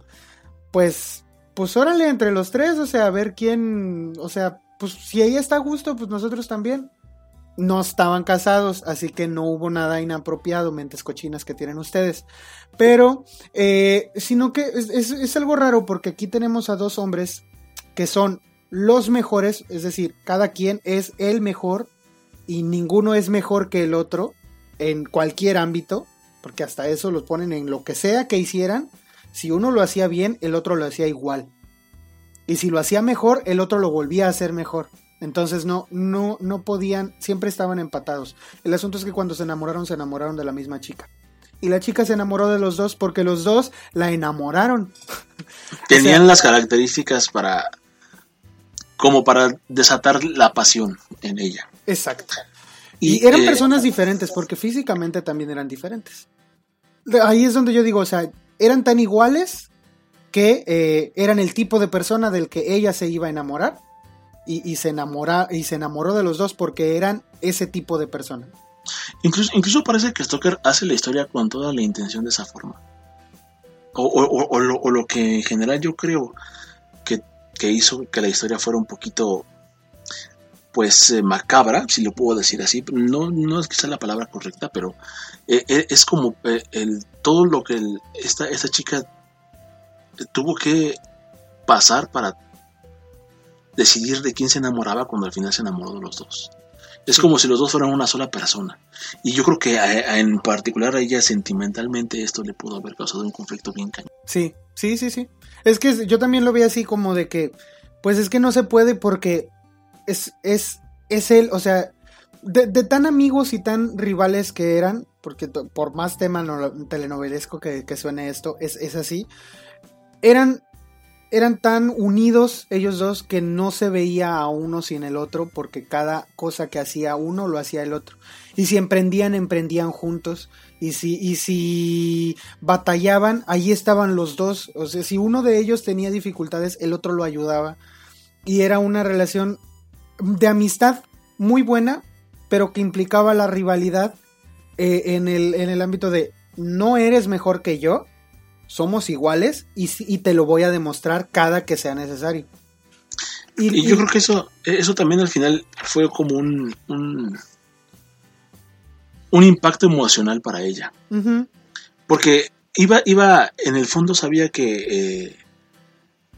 pues, pues órale entre los tres, o sea, a ver quién, o sea, pues si ella está a gusto, pues nosotros también no estaban casados, así que no hubo nada inapropiado, mentes cochinas que tienen ustedes. Pero, eh, sino que es, algo raro porque aquí tenemos a dos hombres que son los mejores, es decir, cada quien es el mejor y ninguno es mejor que el otro en cualquier ámbito, porque hasta eso los ponen en lo que sea que hicieran. Si uno lo hacía bien, el otro lo hacía igual. Y si lo hacía mejor, el otro lo volvía a hacer mejor. Entonces no, no, no podían, siempre estaban empatados. El asunto es que cuando se enamoraron, se enamoraron de la misma chica. Y la chica se enamoró de los dos porque los dos la enamoraron.
Tenían las características para, como para desatar la pasión en ella.
Exacto. Y, eran eh, personas diferentes porque físicamente también eran diferentes. Ahí es donde yo digo, o sea, eran tan iguales que eh, eran el tipo de persona del que ella se iba a enamorar y, se enamora, y se enamoró de los dos porque eran ese tipo de persona.
Incluso, incluso parece que Stoker hace la historia con toda la intención de esa forma. O, lo, que en general yo creo que, hizo que la historia fuera un poquito pues eh, macabra, si lo puedo decir así, no, no es quizá la palabra correcta, pero eh, eh, es como el, todo lo que esta, esta chica tuvo que pasar para decidir de quién se enamoraba cuando al final se enamoró de los dos. Es como si los dos fueran una sola persona. Y yo creo que en particular a ella sentimentalmente esto le pudo haber causado un conflicto bien cañón.
Sí, sí, sí, sí. Es que yo también lo vi así como de que, pues es que no se puede porque es, es, es él, o sea, de, tan amigos y tan rivales que eran, porque por más tema telenovelesco que, que suene esto, es, es así, eran eran tan unidos ellos dos que no se veía a uno sin el otro porque cada cosa que hacía uno lo hacía el otro. Y si emprendían, emprendían juntos. Y si, y si batallaban, ahí estaban los dos. O sea, si uno de ellos tenía dificultades, el otro lo ayudaba. Y era una relación de amistad muy buena, pero que implicaba la rivalidad eh, en, el, en el ámbito de no eres mejor que yo, somos iguales y, te lo voy a demostrar cada que sea necesario.
Y, yo creo que eso, eso también al final fue como un, un, impacto emocional para ella. Porque iba, iba, en el fondo sabía que, eh,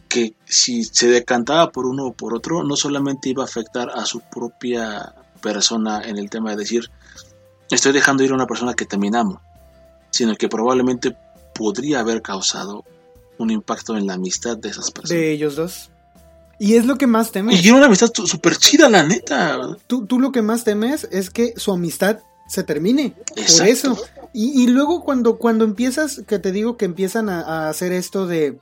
que si se decantaba por uno o por otro, no solamente iba a afectar a su propia persona en el tema de decir, estoy dejando ir a una persona que también amo, sino que probablemente podría haber causado un impacto en la amistad de esas personas.
De ellos dos. Y es lo que más temes.
Y era una amistad súper chida, la neta.
Tú, tú lo que más temes es que su amistad se termine. Por eso. Y, y luego cuando, cuando empiezas, que te digo que empiezan a, a hacer esto de,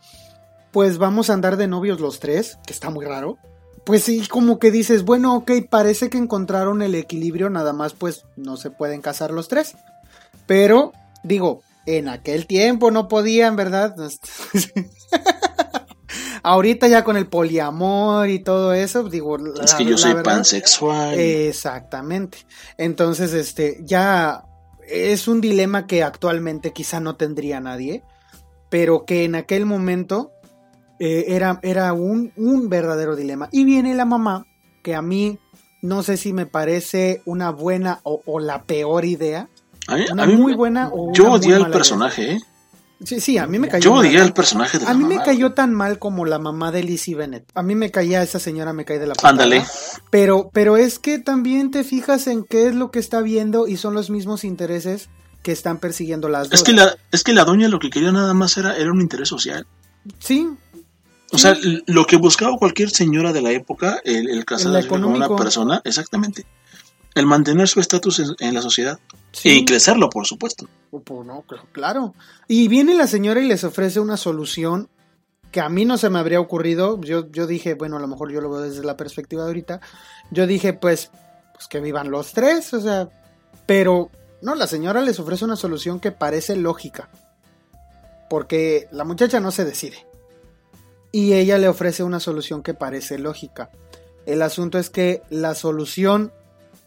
pues vamos a andar de novios los tres, que está muy raro. Pues sí, como que dices, bueno, ok, parece que encontraron el equilibrio, nada más pues no se pueden casar los tres. Pero, digo, en aquel tiempo no podían, ¿verdad? Ahorita ya con el poliamor y todo eso, digo,
es que yo soy pansexual.
Exactamente. Entonces, este, ya es un dilema que actualmente quizá no tendría nadie, pero que en aquel momento eh, era, era un, un verdadero dilema. Y viene la mamá, que a mí no sé si me parece una buena o, o la peor idea.
A mí,
Una
a mí
muy
me-
buena o
Yo odié al personaje, ¿eh?
Sí, sí, a mí me cayó.
Yo odié al personaje de la
A mí me
mamá.
cayó tan mal como la mamá de Lizzie Bennett. A mí me caía esa señora, me cae de la patada.
Ándale.
Pero, pero es que también te fijas en qué es lo que está viendo y son los mismos intereses que están persiguiendo las dos.
Es que, la, es que la doña lo que quería nada más era, era un interés social.
Sí,
O sea, lo que buscaba cualquier señora de la época, el, el casarse con una persona, exactamente. El mantener su estatus en, en la sociedad.
Sí.
Y crecerlo, por supuesto.
Pues no, cl- claro. Y viene la señora y les ofrece una solución que a mí no se me habría ocurrido. Yo, yo dije, bueno, a lo mejor yo lo veo desde la perspectiva de ahorita. Yo dije, pues, pues que vivan los tres, o sea. Pero, no, la señora les ofrece una solución que parece lógica. Porque la muchacha no se decide. Y ella le ofrece una solución que parece lógica. El asunto es que la solución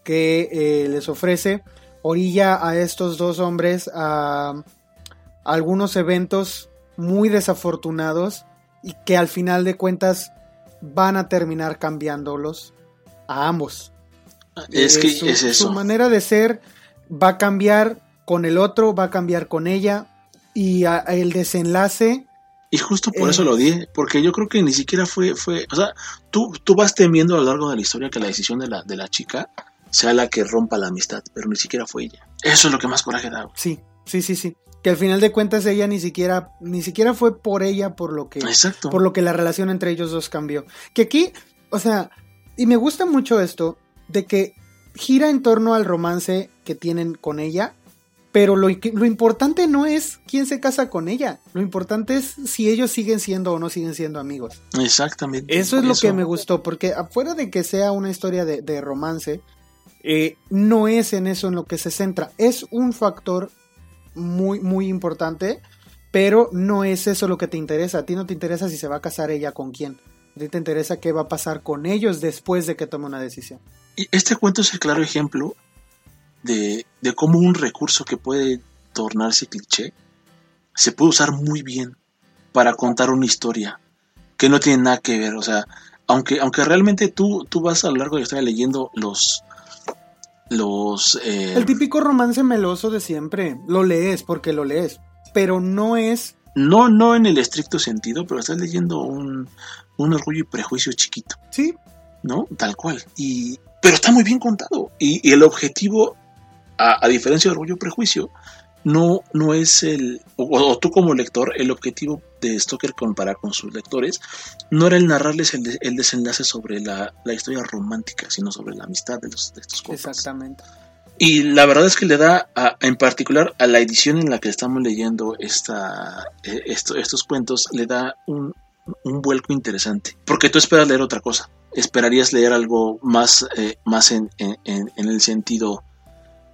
que eh, les ofrece orilla a estos dos hombres a, a algunos eventos muy desafortunados y que al final de cuentas van a terminar cambiándolos a ambos.
Es
Eh,
que
su,
es
su
eso.
manera de ser va a cambiar con el otro, va a cambiar con ella y a- el desenlace
Y justo por
Eh.
eso lo odié, porque yo creo que ni siquiera fue, fue, o sea, tú, tú vas temiendo a lo largo de la historia que la decisión de la, de la chica sea la que rompa la amistad, pero ni siquiera fue ella. Eso es lo que más coraje da. güey.
sí, sí, sí, sí, que al final de cuentas ella ni siquiera ni siquiera fue por ella por lo que
Exacto.
por lo que la relación entre ellos dos cambió. Que aquí, o sea, y me gusta mucho esto, de que gira en torno al romance que tienen con ella, pero lo, lo importante no es quién se casa con ella, lo importante es si ellos siguen siendo o no siguen siendo amigos.
Exactamente.
Eso es lo que me gustó, porque afuera de que sea una historia de, de romance, eh, no es en eso en lo que se centra. Es un factor muy, muy importante, pero no es eso lo que te interesa. A ti no te interesa si se va a casar ella con quién. A ti te interesa qué va a pasar con ellos después de que tome una decisión.
Y este cuento es el claro ejemplo de, de cómo un recurso que puede tornarse cliché se puede usar muy bien para contar una historia que no tiene nada que ver. O sea, aunque, aunque realmente tú, tú vas a lo largo de la historia leyendo los. Los eh,
El típico romance meloso de siempre. Lo lees porque lo lees, pero no es...
no, no en el estricto sentido, pero estás leyendo un, un orgullo y prejuicio chiquito.
Sí,
¿no? Tal cual. Y, pero está muy bien contado. Y, y el objetivo, a, a diferencia de Orgullo y Prejuicio, no, no es el, o, o tú como lector, el objetivo de Stoker comparar con sus lectores, no era el narrarles el, de- el desenlace sobre la, la historia romántica, sino sobre la amistad de, los, de estos compas.
exactamente.
Y la verdad es que le da, a- en particular a la edición en la que estamos leyendo esta, eh, esto- estos cuentos, le da un, un vuelco interesante. Porque tú esperas leer otra cosa. Esperarías leer algo más, eh, más en- en el sentido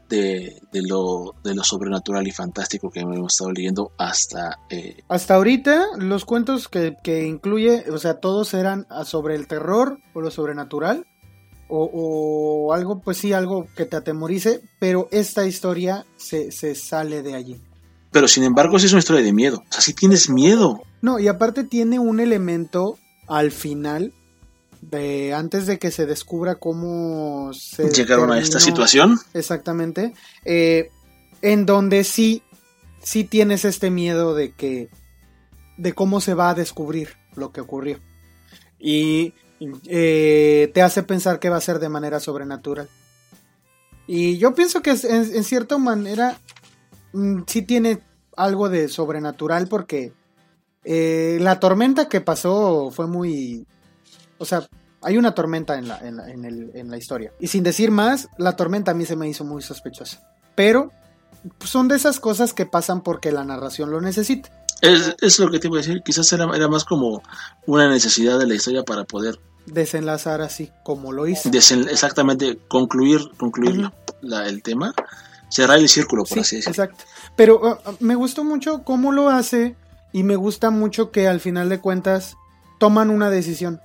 de, de lo, de lo sobrenatural y fantástico que hemos estado leyendo hasta... eh,
Hasta ahorita, los cuentos que, que incluye, o sea, todos eran ah, sobre el terror o lo sobrenatural, o, o algo, pues sí, algo que te atemorice, pero esta historia se, se sale de allí.
pero sin embargo, sí es una historia de miedo. O sea, sí tienes miedo.
No, y aparte tiene un elemento al final, de antes de que se descubra cómo se
Llegaron a esta situación.
Exactamente. eh, en donde sí, sí tienes este miedo de que. de cómo se va a descubrir lo que ocurrió. Y eh, te hace pensar que va a ser de manera sobrenatural. Y yo pienso que en cierta manera mm, sí tiene algo de sobrenatural porque eh, la tormenta que pasó fue muy... O sea, hay una tormenta en la, en, la, en el- en la historia. Y sin decir más, la tormenta a mí se me hizo muy sospechosa. Pero pues, son de esas cosas que pasan porque la narración lo necesita.
Es, es lo que te iba a decir, quizás era, era más como una necesidad de la historia para poder
Desenlazar así como lo hizo.
desen- exactamente concluir, concluir la- el tema, cerrar el círculo, por
Sí,
así decirlo.
exacto. Pero uh, uh, me gustó mucho cómo lo hace y me gusta mucho que al final de cuentas toman una decisión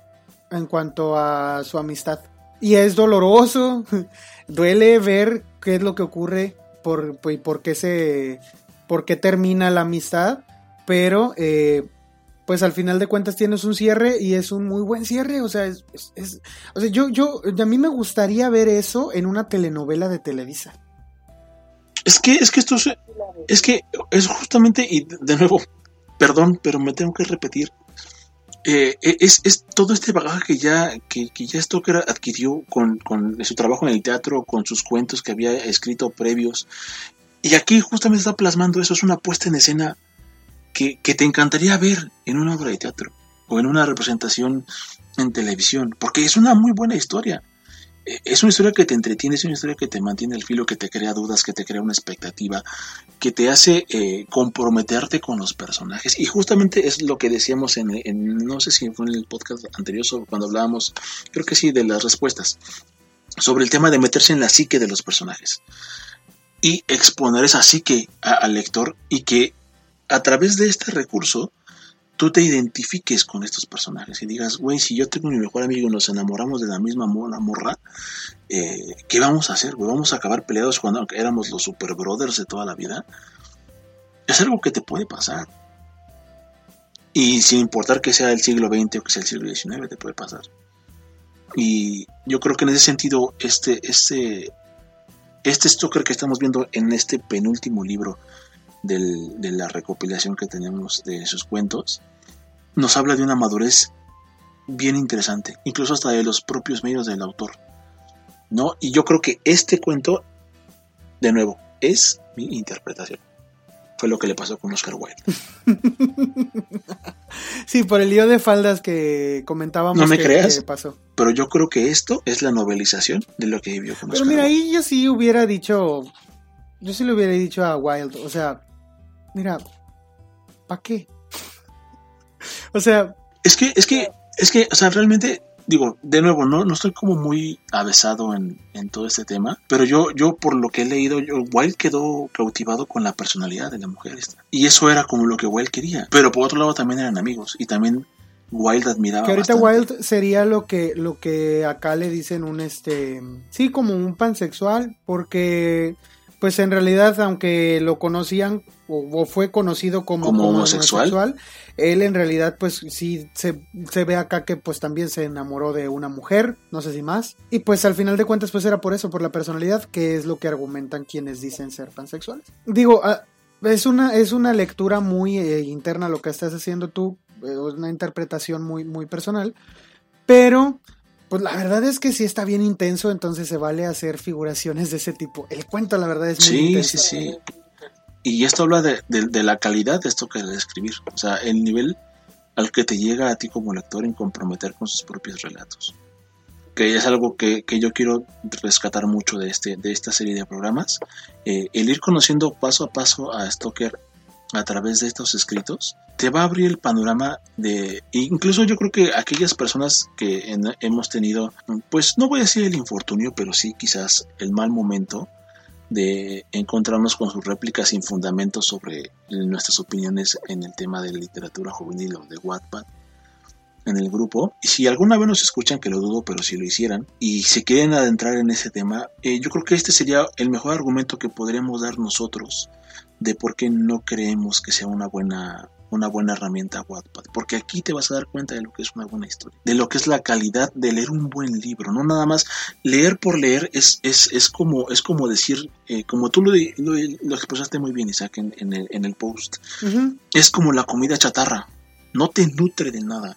en cuanto a su amistad. Y es doloroso, duele ver qué es lo que ocurre por, y por qué se por qué termina la amistad, pero eh, pues al final de cuentas tienes un cierre y es un muy buen cierre, o sea, es, es- o sea, yo yo a mí me gustaría ver eso en una telenovela de Televisa.
Es que, es que esto es, es que es justamente, y de nuevo, perdón, pero me tengo que repetir. Eh, es, es todo este bagaje que ya, que, que ya Stoker adquirió con, con su trabajo en el teatro, con sus cuentos que había escrito previos. Y aquí justamente está plasmando eso, es una puesta en escena que, que te encantaría ver en una obra de teatro o en una representación en televisión, porque es una muy buena historia. Es una historia que te entretiene, es una historia que te mantiene el filo, que te crea dudas, que te crea una expectativa, que te hace eh, comprometerte con los personajes. Y justamente es lo que decíamos en, no sé si fue en el podcast anterior, sobre cuando hablábamos, creo que sí, de las respuestas, sobre el tema de meterse en la psique de los personajes. Y exponer esa psique al lector y que a través de este recurso tú te identifiques con estos personajes y digas, güey, si yo tengo mi mejor amigo y nos enamoramos de la misma mona morra, eh, ¿qué vamos a hacer? ¿Vamos a acabar peleados cuando éramos los super brothers de toda la vida? Es algo que te puede pasar. Y sin importar que sea el siglo XX o que sea el siglo XIX, te puede pasar. Y yo creo que en ese sentido, este, este, este Stoker que estamos viendo en este penúltimo libro del- de la recopilación que tenemos de sus cuentos, nos habla de una madurez bien interesante, incluso hasta de los propios medios del autor. ¿No? Y yo creo que este cuento, de nuevo, es mi interpretación. Fue lo que le pasó con Oscar Wilde.
Sí, por el lío de faldas que comentábamos
No me
que,
creas.
que pasó.
Pero yo creo que esto es la novelización de lo que vivió con
Pero
Oscar
mira,
Wilde.
ahí yo sí hubiera dicho, yo sí le hubiera dicho a Wild, o sea, mira, ¿para qué? o sea,
Es que, es que, es que, o sea, realmente, digo, de nuevo, no, no estoy como muy avesado en, en todo este tema, pero yo, yo por lo que he leído, yo, Wilde quedó cautivado con la personalidad de la mujer esta. Y eso era como lo que Wilde quería. Pero por otro lado también eran amigos y también Wilde admiraba
que ahorita
bastante.
Wild sería lo que, lo que acá le dicen un este, sí, como un pansexual, porque pues en realidad, aunque lo conocían o, o fue conocido como,
Como homosexual.
él en realidad pues sí se, se ve acá que pues también se enamoró de una mujer, no sé si más, y pues al final de cuentas pues era por eso, por la personalidad, que es lo que argumentan quienes dicen ser pansexuales. Digo, ah, es una, es una lectura muy eh, interna lo que estás haciendo tú, eh, es una interpretación muy, muy personal, pero pues la verdad es que sí está bien intenso, entonces se vale hacer figuraciones de ese tipo. El cuento la verdad es muy
Sí,
intenso.
sí, sí. Y esto habla de, de- de la calidad de esto que de escribir. O sea, el nivel al que te llega a ti como lector en comprometer con sus propios relatos. Que es algo que, que yo quiero rescatar mucho de, este, de esta serie de programas. Eh, el ir conociendo paso a paso a Stoker a través de estos escritos te va a abrir el panorama de incluso yo creo que aquellas personas que en- hemos tenido pues no voy a decir el infortunio pero sí quizás el mal momento de encontrarnos con sus réplicas sin fundamentos sobre nuestras opiniones en el tema de literatura juvenil o de Wattpad en el grupo. Y si alguna vez nos escuchan, que lo dudo, pero si lo hicieran, y se quieren adentrar en ese tema, eh, yo creo que este sería el mejor argumento que podríamos dar nosotros de por qué no creemos que sea una buena una buena herramienta Wattpad, porque aquí te vas a dar cuenta de lo que es una buena historia, de lo que es la calidad de leer un buen libro, no nada más leer por leer es, es, es como es como decir, eh, como tú lo, lo, lo expresaste muy bien Isaac en, en, el, en el post, es como la comida chatarra, no te nutre de nada,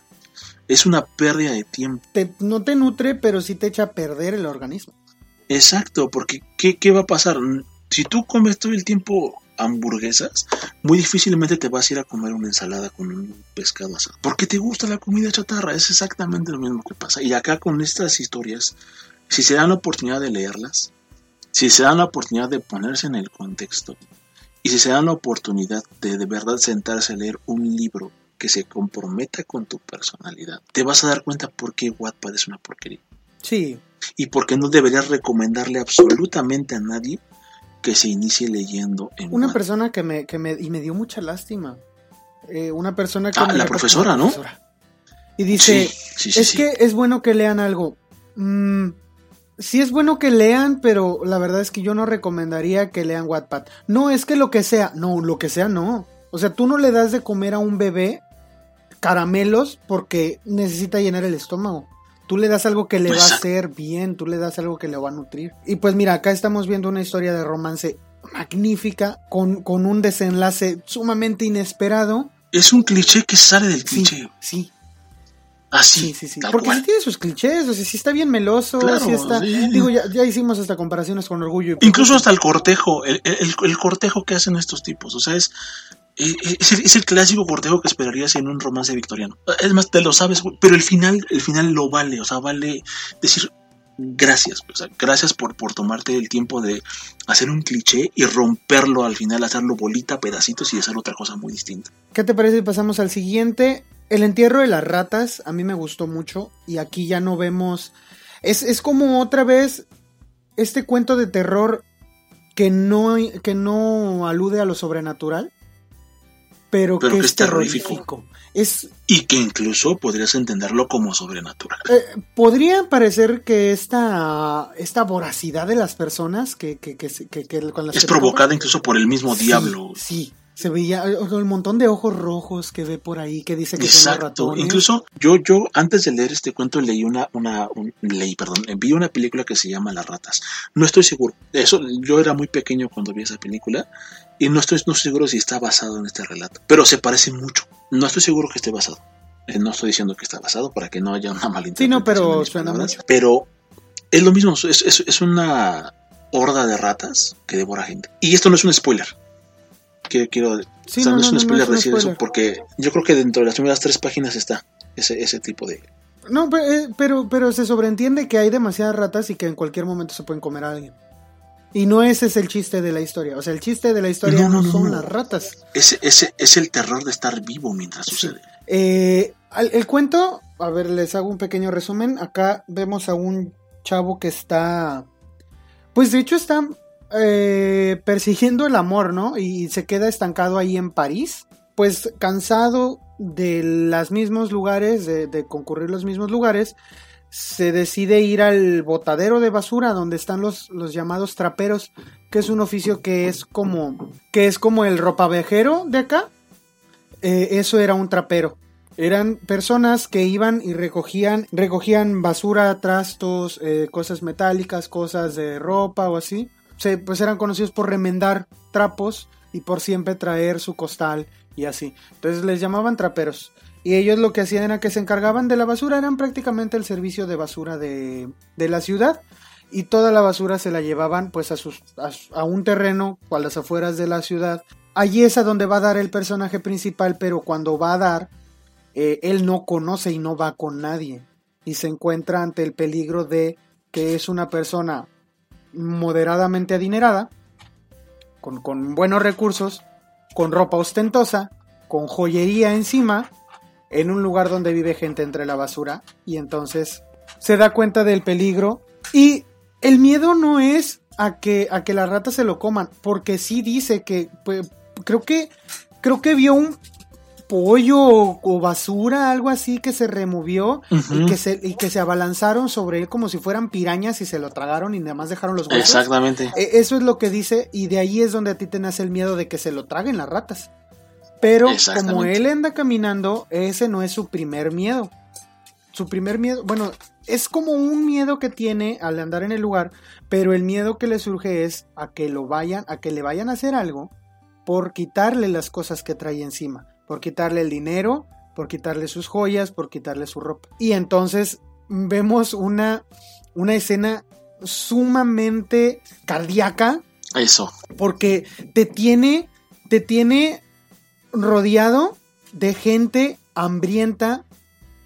es una pérdida de tiempo.
Te- no te nutre, pero sí te echa a perder el organismo.
Exacto, porque ¿qué, qué va a pasar? Si tú comes todo el tiempo hamburguesas, muy difícilmente te vas a ir a comer una ensalada con un pescado asado. Porque te gusta la comida chatarra, es exactamente lo mismo que pasa. Y acá con estas historias, si se dan la oportunidad de leerlas, si se dan la oportunidad de ponerse en el contexto y si se dan la oportunidad de de verdad sentarse a leer un libro que se comprometa con tu personalidad, te vas a dar cuenta por qué Wattpad es una porquería.
Sí.
Y por qué no deberías recomendarle absolutamente a nadie que se inicie leyendo en
Una persona que me, que me, y me dio mucha lástima. Eh, una persona que
Ah,
me
la profesora, ¿no?
Y dice,
Sí, sí, sí,
es que es bueno que lean algo. Mm, sí es bueno que lean, pero la verdad es que yo no recomendaría que lean Wattpad. No, es que lo que sea, no, lo que sea no. O sea, tú no le das de comer a un bebé caramelos porque necesita llenar el estómago. Tú le das algo que le va a hacer bien, tú le das algo que le va a nutrir. Y pues mira, acá estamos viendo una historia de romance magnífica, con, con un desenlace sumamente inesperado.
Es un cliché que sale del cliché.
sí,
Así,
Sí, sí, sí. Porque sí tiene sus clichés, o sea, sí está bien meloso,
Claro,
sí está...
sí.
Digo, ya, ya hicimos hasta comparaciones con Orgullo y
Incluso hasta el cortejo, el, el- el cortejo que hacen estos tipos, o sea, es, es, el, clásico cortejo que esperarías en un romance victoriano. Es más, te lo sabes, pero el final, el final lo vale, o sea, vale decir gracias, o sea, gracias por, por tomarte el tiempo de hacer un cliché y romperlo al final, hacerlo bolita, pedacitos y hacer otra cosa muy distinta.
¿Qué te parece si pasamos al siguiente? El entierro de las ratas, a mí me gustó mucho y aquí ya no vemos... Es, es como otra vez este cuento de terror que no, que no alude a lo sobrenatural, pero,
Pero
que,
que
es
terrorífico.
terrorífico. Es,
Y que incluso podrías entenderlo como sobrenatural.
Eh, podría parecer que esta, esta voracidad de las personas que, que, que, con las
Es provocada incluso por el mismo
Sí,
diablo.
Sí, se veía el, montón de ojos rojos que ve por ahí que dice que son
Exacto.
ratones.
Incluso yo, yo antes de leer este cuento leí una, una, un- leí, perdón, vi una película que se llama Las ratas. No estoy seguro. Eso, yo era muy pequeño cuando vi esa película y no estoy, no estoy seguro si está basado en este relato. Pero se parece mucho. No estoy seguro que esté basado. Eh, no estoy diciendo que está basado para que no haya una malinterpretación.
Sí, no, pero suena mucho.
Pero es lo mismo. Es, es, es una horda de ratas que devora gente. Y esto no es un spoiler. Quiero, quiero
Sí,
o sea,
no,
no, es un
no
spoiler
es un
decir eso porque yo creo que dentro de las primeras tres páginas está ese, ese tipo de...
No, eh, pero, pero se sobreentiende que hay demasiadas ratas y que en cualquier momento se pueden comer a alguien. Y no ese es el chiste de la historia. O sea, el chiste de la historia
No,
no,
no, no,
son
no.
las ratas.
Ese, ese es el terror de estar vivo mientras
Sí.
sucede.
Eh, al- el cuento, a ver, les hago un pequeño resumen. Acá vemos a un chavo que está, pues de hecho está eh, persiguiendo el amor, ¿no? Y se queda estancado ahí en París, pues cansado de los mismos lugares, de, de concurrir los mismos lugares, se decide ir al botadero de basura donde están los, los llamados traperos, que es un oficio que es como, que es como el ropavejero de acá. Eh, eso era un trapero. Eran personas que iban y recogían, recogían basura, trastos, eh, cosas metálicas, cosas de ropa o así. Se, pues eran conocidos por remendar trapos y por siempre traer su costal y así. Entonces les llamaban traperos. Y ellos lo que hacían era que se encargaban de la basura, eran prácticamente el servicio de basura de, de la ciudad. Y toda la basura se la llevaban pues a, sus, a, un terreno a las afueras de la ciudad. Allí es a donde va a dar el personaje principal, pero cuando va a dar, eh, él no conoce y no va con nadie. Y se encuentra ante el peligro de que es una persona moderadamente adinerada, con, con buenos recursos, con ropa ostentosa, con joyería encima, en un lugar donde vive gente entre la basura. Y entonces se da cuenta del peligro. Y el miedo no es a que, a que las ratas se lo coman, porque sí dice que, pues, creo que, creo que vio un pollo o, o basura, algo así que se removió y, que se, y que se abalanzaron sobre él como si fueran pirañas y se lo tragaron y nada más dejaron los huesos.
Exactamente.
Eh, Eso es lo que dice y de ahí es donde a ti te nace el miedo de que se lo traguen las ratas. Pero como él anda caminando, ese no es su primer miedo. Su primer miedo, bueno, es como un miedo que tiene al andar en el lugar, pero el miedo que le surge es a que lo vayan, a que le vayan a hacer algo por quitarle las cosas que trae encima, por quitarle el dinero, por quitarle sus joyas, por quitarle su ropa. Y entonces vemos una, una escena sumamente cardíaca
Eso.
porque te tiene, te tiene rodeado de gente hambrienta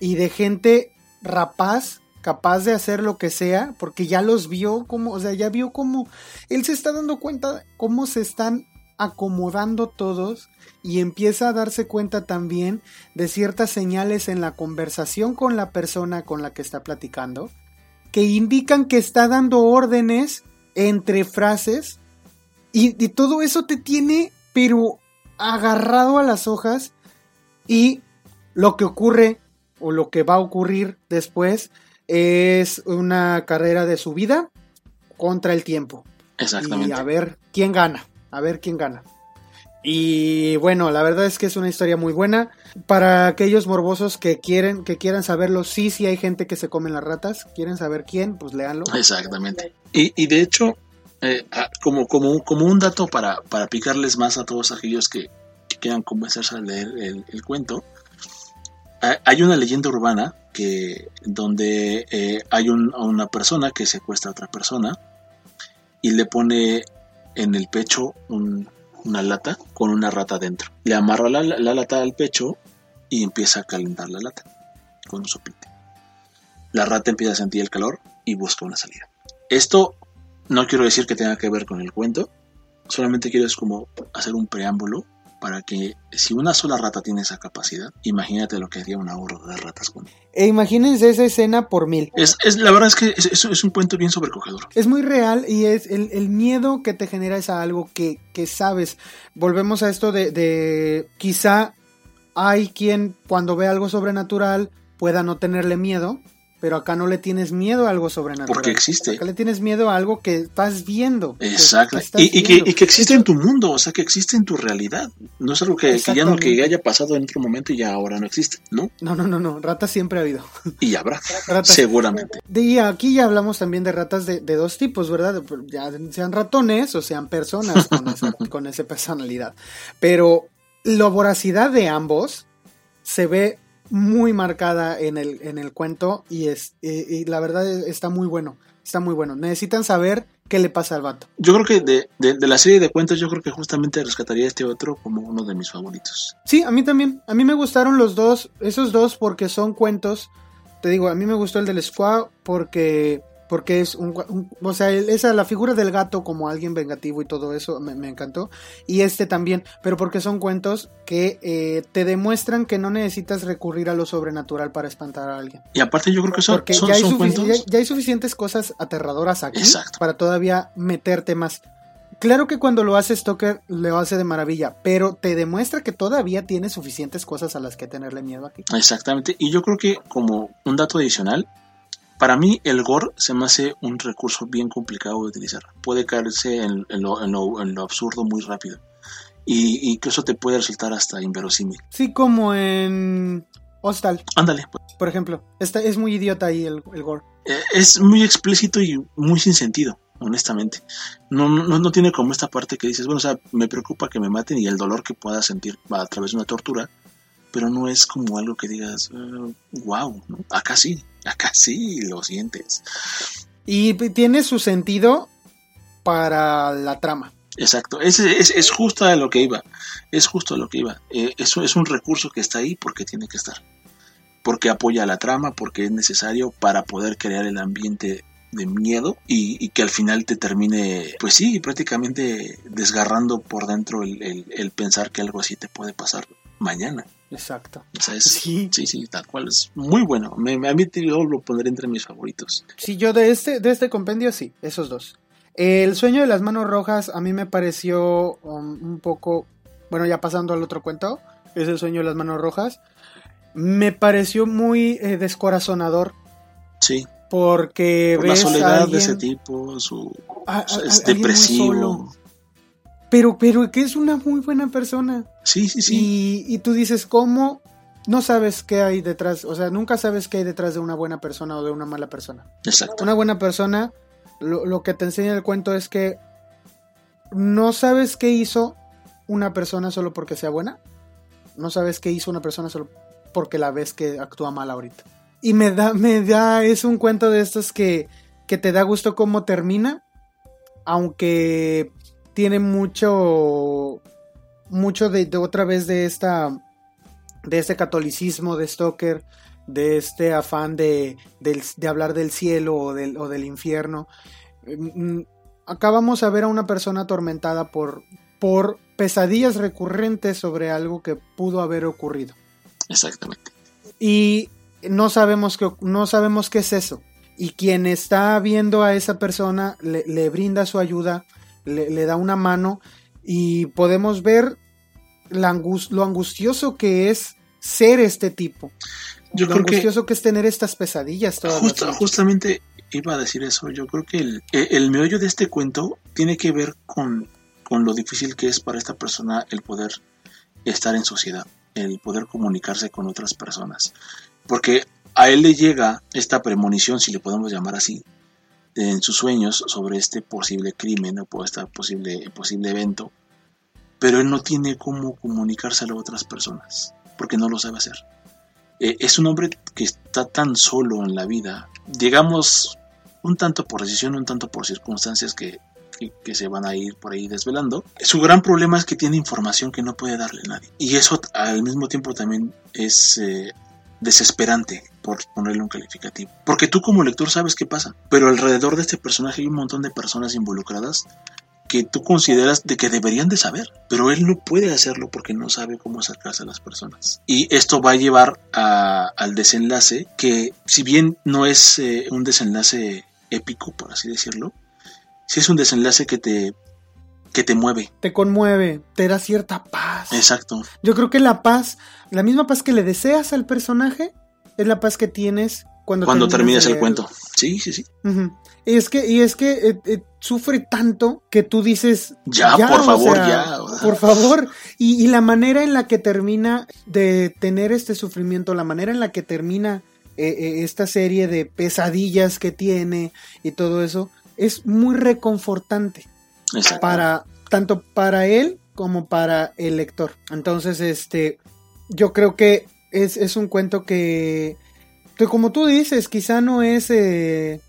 y de gente rapaz capaz de hacer lo que sea, porque ya los vio como, o sea, ya vio cómo él se está dando cuenta cómo se están acomodando todos y empieza a darse cuenta también de ciertas señales en la conversación con la persona con la que está platicando que indican que está dando órdenes entre frases y, y todo eso te tiene pero agarrado a las hojas y lo que ocurre o lo que va a ocurrir después es una carrera de subida contra el tiempo.
Exactamente.
Y a ver quién gana, a ver quién gana. Y bueno, la verdad es que es una historia muy buena. Para aquellos morbosos que quieren, que quieran saberlo, sí, sí hay gente que se come las ratas. Quieren saber quién, pues léanlo.
Exactamente. Y, y de hecho, eh, ah, como, como, como un dato para, para picarles más a todos aquellos que, que quieran comenzarse a leer el, cuento, hay una leyenda urbana que donde eh, hay un, una persona que secuestra a otra persona y le pone en el pecho un, una lata con una rata dentro. Le amarra la, la, lata al pecho y empieza a calentar la lata con un sopite. La rata empieza a sentir el calor y busca una salida. Esto no quiero decir que tenga que ver con el cuento, solamente quiero es como hacer un preámbulo para que si una sola rata tiene esa capacidad, imagínate lo que haría una horda de ratas con
E imagínense esa escena por mil.
Es, es la verdad es que es, es, es un cuento bien sobrecogedor.
Es muy real y es el, el miedo que te genera es a algo que, que sabes. Volvemos a esto de, de quizá hay quien cuando ve algo sobrenatural pueda no tenerle miedo, pero acá no le tienes miedo a algo sobrenatural.
Porque existe.
Acá le tienes miedo a algo que estás viendo.
Exacto.
que estás
y, y, que,
viendo.
y que existe en tu mundo, o sea, que existe en tu realidad. No es algo que, que ya no que haya pasado en otro momento y ya ahora no existe, ¿no?
No, no, no, no. Ratas siempre ha habido.
Y habrá,
Ratas.
seguramente.
Y aquí ya hablamos también de ratas de, de dos tipos, ¿verdad? Ya sean ratones o sean personas con esa, con esa personalidad. Pero la voracidad de ambos se ve muy marcada en el, en el cuento y, es, y, y la verdad está muy bueno. Está muy bueno. Necesitan saber qué le pasa al vato.
Yo creo que de, de, de la serie de cuentos, yo creo que justamente rescataría este otro como uno de mis favoritos.
Sí, a mí también. A mí me gustaron los dos, esos dos porque son cuentos. Te digo, a mí me gustó el del Squaw porque porque es un, un- o sea, esa la figura del gato como alguien vengativo y todo eso me, me encantó y este también, pero porque son cuentos que eh, te demuestran que no necesitas recurrir a lo sobrenatural para espantar a alguien.
Y aparte yo creo que son,
Porque
son,
ya, hay
son cuentos...
ya- ya hay suficientes cosas aterradoras aquí
Exacto.
para todavía meterte más. Claro que cuando lo hace Stoker lo hace de maravilla, pero te demuestra que todavía tiene suficientes cosas a las que tenerle miedo aquí.
Exactamente. Y yo creo que como un dato adicional, para mí el gore se me hace un recurso bien complicado de utilizar. Puede caerse en, en lo, en lo- en lo absurdo muy rápido. Y, y que eso te puede resultar hasta inverosímil.
Sí, como en Hostal,
Ándale, pues.
por ejemplo. Esta, es muy idiota ahí el, el gore.
Eh, es muy explícito y muy sin sentido, honestamente. No, no, no tiene como esta parte que dices, bueno, o sea, me preocupa que me maten y el dolor que pueda sentir a través de una tortura, pero no es como algo que digas, wow, acá sí, acá sí lo sientes.
Y tiene su sentido para la trama.
Exacto, es, es, es justo a lo que iba, es justo a lo que iba. Eh, eso es un recurso que está ahí porque tiene que estar, porque apoya la trama, porque es necesario para poder crear el ambiente de miedo y, y que al final te termine, pues sí, prácticamente desgarrando por dentro el, el- el pensar que algo así te puede pasar mañana.
Exacto.
O sea, es-
Sí.
sí, sí, tal cual, es muy bueno. Me, a mí te- yo lo pondré entre mis favoritos.
Sí, yo de este, de este compendio sí, esos dos. El sueño de las manos rojas a mí me pareció um, un poco, bueno, ya pasando al otro cuento, es el sueño de las manos rojas. Me pareció muy eh, descorazonador
Sí,
porque
por la
ves a
soledad de
alguien-
ese tipo, su,
a- a-
es
alguien
depresivo.
pero, pero que es una muy buena persona.
Sí, sí, sí.
Y, y tú dices, ¿cómo? No sabes qué hay detrás, o sea, nunca sabes qué hay detrás de una buena persona o de una mala persona.
Exacto.
Una buena persona, lo, lo que te enseña el cuento es que no sabes qué hizo una persona solo porque sea buena. No sabes qué hizo una persona solo porque la ves que actúa mal ahorita. Y me da, me da, es un cuento de estos que, que te da gusto cómo termina, aunque tiene mucho, mucho de, de otra vez de esta, de este catolicismo de Stoker, de este afán de, de hablar del cielo o del, o del infierno. Mm, acá vamos a ver a una persona atormentada por, por pesadillas recurrentes sobre algo que pudo haber ocurrido.
Exactamente.
Y no sabemos, que, no sabemos qué es eso. Y quien está viendo a esa persona le, brinda su ayuda, le, da una mano y podemos ver lo angustioso que es ser este tipo. Yo lo angustioso que, es tener estas pesadillas.
justamente iba a decir eso. Yo creo que el, el, meollo de este cuento tiene que ver con, con lo difícil que es para esta persona el poder estar en sociedad, el poder comunicarse con otras personas. Porque a él le llega esta premonición, si le podemos llamar así, en sus sueños sobre este posible crimen o este posible, posible evento, pero él no tiene cómo comunicárselo a otras personas, porque no lo sabe hacer. Eh, es un hombre que está tan solo en la vida, digamos, un tanto por decisión, un tanto por circunstancias que, que, se van a ir por ahí desvelando. Su gran problema es que tiene información que no puede darle a nadie. Y eso al mismo tiempo también es eh, desesperante, por ponerle un calificativo. Porque tú como lector sabes qué pasa, pero alrededor de este personaje hay un montón de personas involucradas que tú consideras de que deberían de saber, pero él no puede hacerlo porque no sabe cómo acercarse a las personas. Y esto va a llevar al desenlace que, si bien no es eh, un desenlace épico, por así decirlo, sí es un desenlace que te que te mueve.
Te conmueve, te da cierta paz.
Exacto.
Yo creo que la paz, la misma paz que le deseas al personaje, es la paz que tienes cuando,
cuando terminas, el cuento. Sí, sí, sí.
Y es que, y es que eh, eh, sufre tanto que tú dices.
Ya, por favor, ya.
Por favor. Y, la manera en la que termina de tener este sufrimiento, la manera en la que termina eh, esta serie de pesadillas que tiene y todo eso, es muy reconfortante. Para, tanto para él como para el lector. Entonces, este, yo creo que es, es un cuento que como tú dices, quizá no es eh,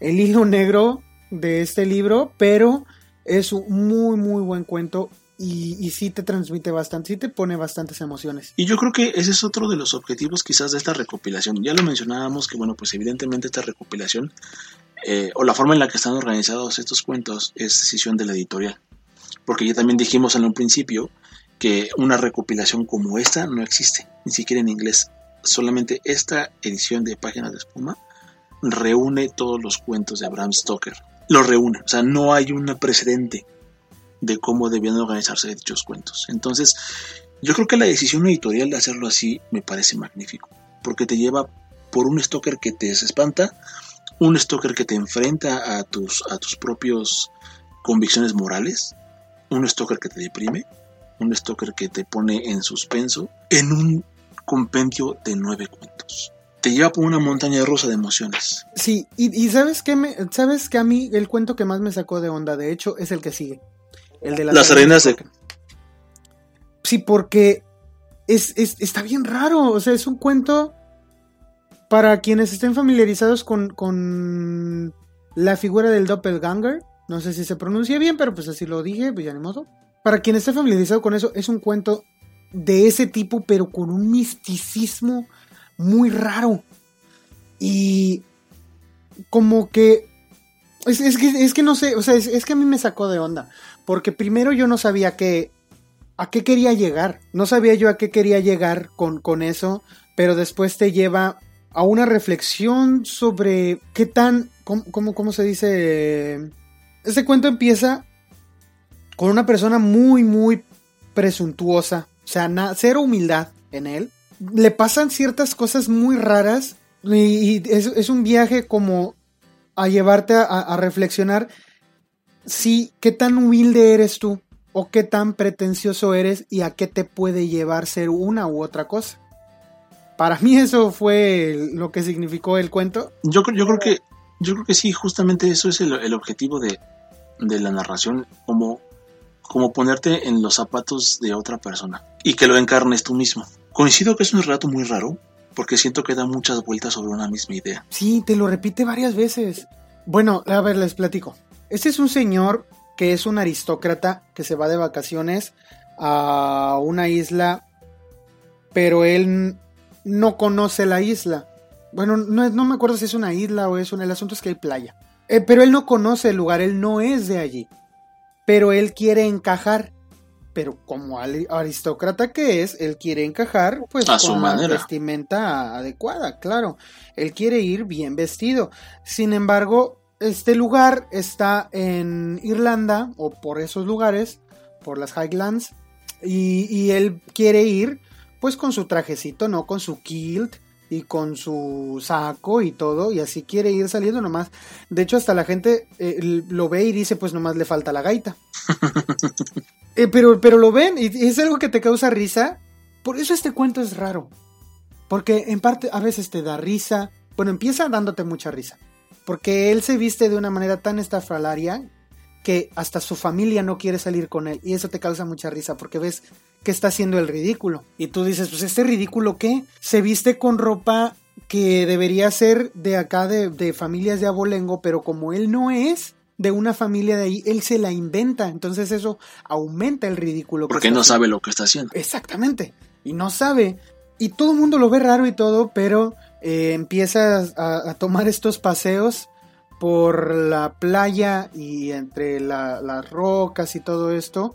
el hilo negro de este libro, pero es un muy, muy buen cuento y, y, sí te transmite bastante, sí te pone bastantes emociones.
Y yo creo que ese es otro de los objetivos quizás de esta recopilación. Ya lo mencionábamos que, bueno, pues evidentemente esta recopilación eh, o la forma en la que están organizados estos cuentos es decisión de la editorial. Porque ya también dijimos en un principio que una recopilación como esta no existe, ni siquiera en inglés solamente esta edición de Páginas de Espuma reúne todos los cuentos de Bram Stoker. Los reúne, o sea, no hay un precedente de cómo debían organizarse dichos cuentos. Entonces, yo creo que la decisión editorial de hacerlo así me parece magnífico, porque te lleva por un Stoker que te desespanta, un Stoker que te enfrenta a tus, a tus propios convicciones morales, un Stoker que te deprime, un Stoker que te pone en suspenso, en un compendio de nueve cuentos. Te lleva por una montaña rusa de emociones.
Sí, y, sabes que me, sabes que a mí el cuento que más me sacó de onda, de hecho, es el que sigue. El de
las, arenas de...
Sí, porque es, está bien raro. O sea, es un cuento para quienes estén familiarizados con, con la figura del doppelganger. No sé si se pronuncia bien, pero pues así lo dije, pues ya ni modo. Para quien esté familiarizado con eso, es un cuento de ese tipo, pero con un misticismo muy raro. Y como que... Es, que, es que no sé, o sea, es, que a mí me sacó de onda. Porque primero yo no sabía que, a qué quería llegar. No sabía yo a qué quería llegar con, con eso. Pero después te lleva a una reflexión sobre qué tan... ¿Cómo, cómo se dice? Este cuento empieza con una persona muy, muy presuntuosa, o sea, cero humildad en él. Le pasan ciertas cosas muy raras y, es, un viaje como a llevarte a, reflexionar si qué tan humilde eres tú o qué tan pretencioso eres y a qué te puede llevar ser una u otra cosa. Para mí eso fue lo que significó el cuento.
Yo, yo creo que yo creo que sí, justamente eso es el, objetivo de, de, la narración, como como ponerte en los zapatos de otra persona y que lo encarnes tú mismo. Coincido que es un relato muy raro porque siento que da muchas vueltas sobre una misma idea.
Sí, te lo repite varias veces. Bueno, a ver, les platico. Este es un señor que es un aristócrata que se va de vacaciones a una isla, pero él no conoce la isla. Bueno, no, no me acuerdo si es una isla o es un... El asunto es que hay playa. Eh, pero él no conoce el lugar, él no es de allí. Pero él quiere encajar. Pero como aristócrata que es, él quiere encajar pues
A
con la vestimenta adecuada, claro. Él quiere ir bien vestido. Sin embargo, este lugar está en Irlanda o por esos lugares, por las Highlands, y, y él quiere ir pues con su trajecito, ¿no? Con su kilt y con su saco y todo, y así quiere ir saliendo nomás. De hecho, hasta la gente eh, lo ve y dice, pues nomás le falta la gaita. Eh, pero, pero lo ven y y es algo que te causa risa. Por eso este cuento es raro. Porque en parte a veces te da risa. Bueno, empieza dándote mucha risa. Porque él se viste de una manera tan estafalaria que hasta su familia no quiere salir con él. Y eso te causa mucha risa porque ves que está haciendo el ridículo. Y tú dices, pues este ridículo qué? Se viste con ropa que debería ser de acá de, de familias de abolengo, pero como él no es de una familia de ahí, él se la inventa. Entonces eso aumenta el ridículo. que
Porque no
haciendo.
sabe lo que está haciendo.
Exactamente. Y no sabe. Y todo el mundo lo ve raro y todo, pero eh, empieza a, a tomar estos paseos por la playa y entre la- las rocas y todo esto.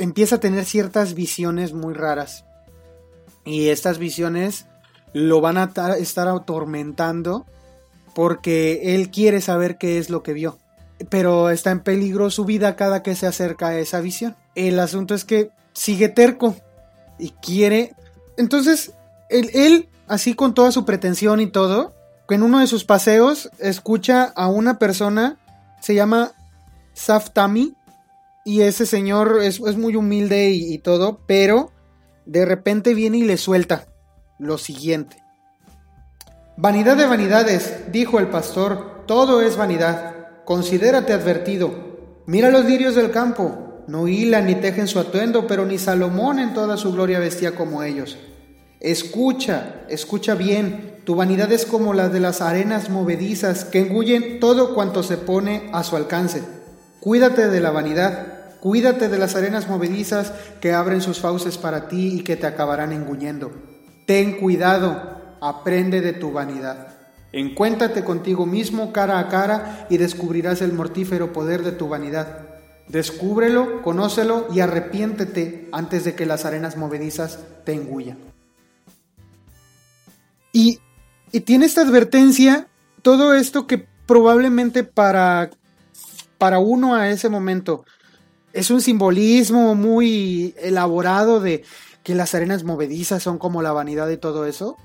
Empieza a tener ciertas visiones muy raras. Y estas visiones lo van a ta- estar atormentando porque él quiere saber qué es lo que vio. Pero está en peligro su vida cada que se acerca a esa visión. El asunto es que sigue terco y quiere. Entonces, él, así con toda su pretensión y todo, en uno de sus paseos escucha a una persona, se llama Saftami, y ese señor es, muy humilde y, y todo, pero de repente viene y le suelta lo siguiente. Vanidad de vanidades, dijo el pastor, todo es vanidad. Considérate advertido. Mira los lirios del campo, no hilan ni tejen su atuendo, pero ni Salomón en toda su gloria vestía como ellos. Escucha, escucha bien, tu vanidad es como la de las arenas movedizas que engullen todo cuanto se pone a su alcance. Cuídate de la vanidad, cuídate de las arenas movedizas que abren sus fauces para ti y que te acabarán engullendo. Ten cuidado, aprende de tu vanidad. Encuéntrate contigo mismo cara a cara y descubrirás el mortífero poder de tu vanidad. Descúbrelo, conócelo y arrepiéntete antes de que las arenas movedizas te engullan. Y, y tiene esta advertencia, todo esto que probablemente para, para uno a ese momento es un simbolismo muy elaborado de que las arenas movedizas son como la vanidad y todo eso,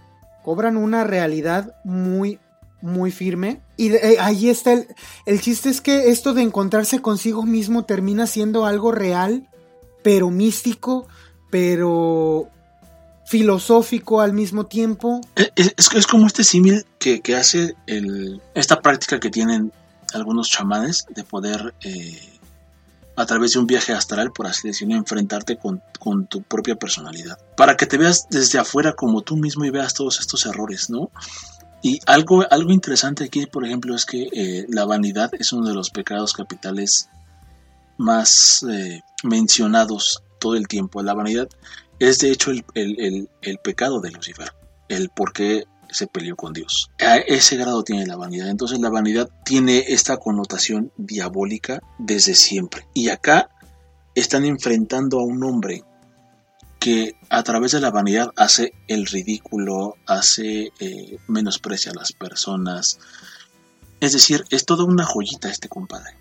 cobran una realidad muy, muy firme. Y de- eh, ahí está el, el chiste es que esto de encontrarse consigo mismo termina siendo algo real, pero místico, pero filosófico al mismo tiempo.
Es, es- como este símil que, que hace el, esta práctica que tienen algunos chamanes de poder, eh, a través de un viaje astral, por así decirlo, enfrentarte con, con tu propia personalidad. Para que te veas desde afuera como tú mismo y veas todos estos errores, ¿no? Y algo, algo interesante aquí, por ejemplo, es que eh, la vanidad es uno de los pecados capitales más eh, mencionados todo el tiempo. La vanidad es de hecho el, el- el- el pecado de Lucifer, el por qué se peleó con Dios. A ese grado tiene la vanidad. Entonces la vanidad tiene esta connotación diabólica desde siempre. Y acá están enfrentando a un hombre que a través de la vanidad hace el ridículo, hace eh, menosprecia a las personas. Es decir, es toda una joyita este compadre.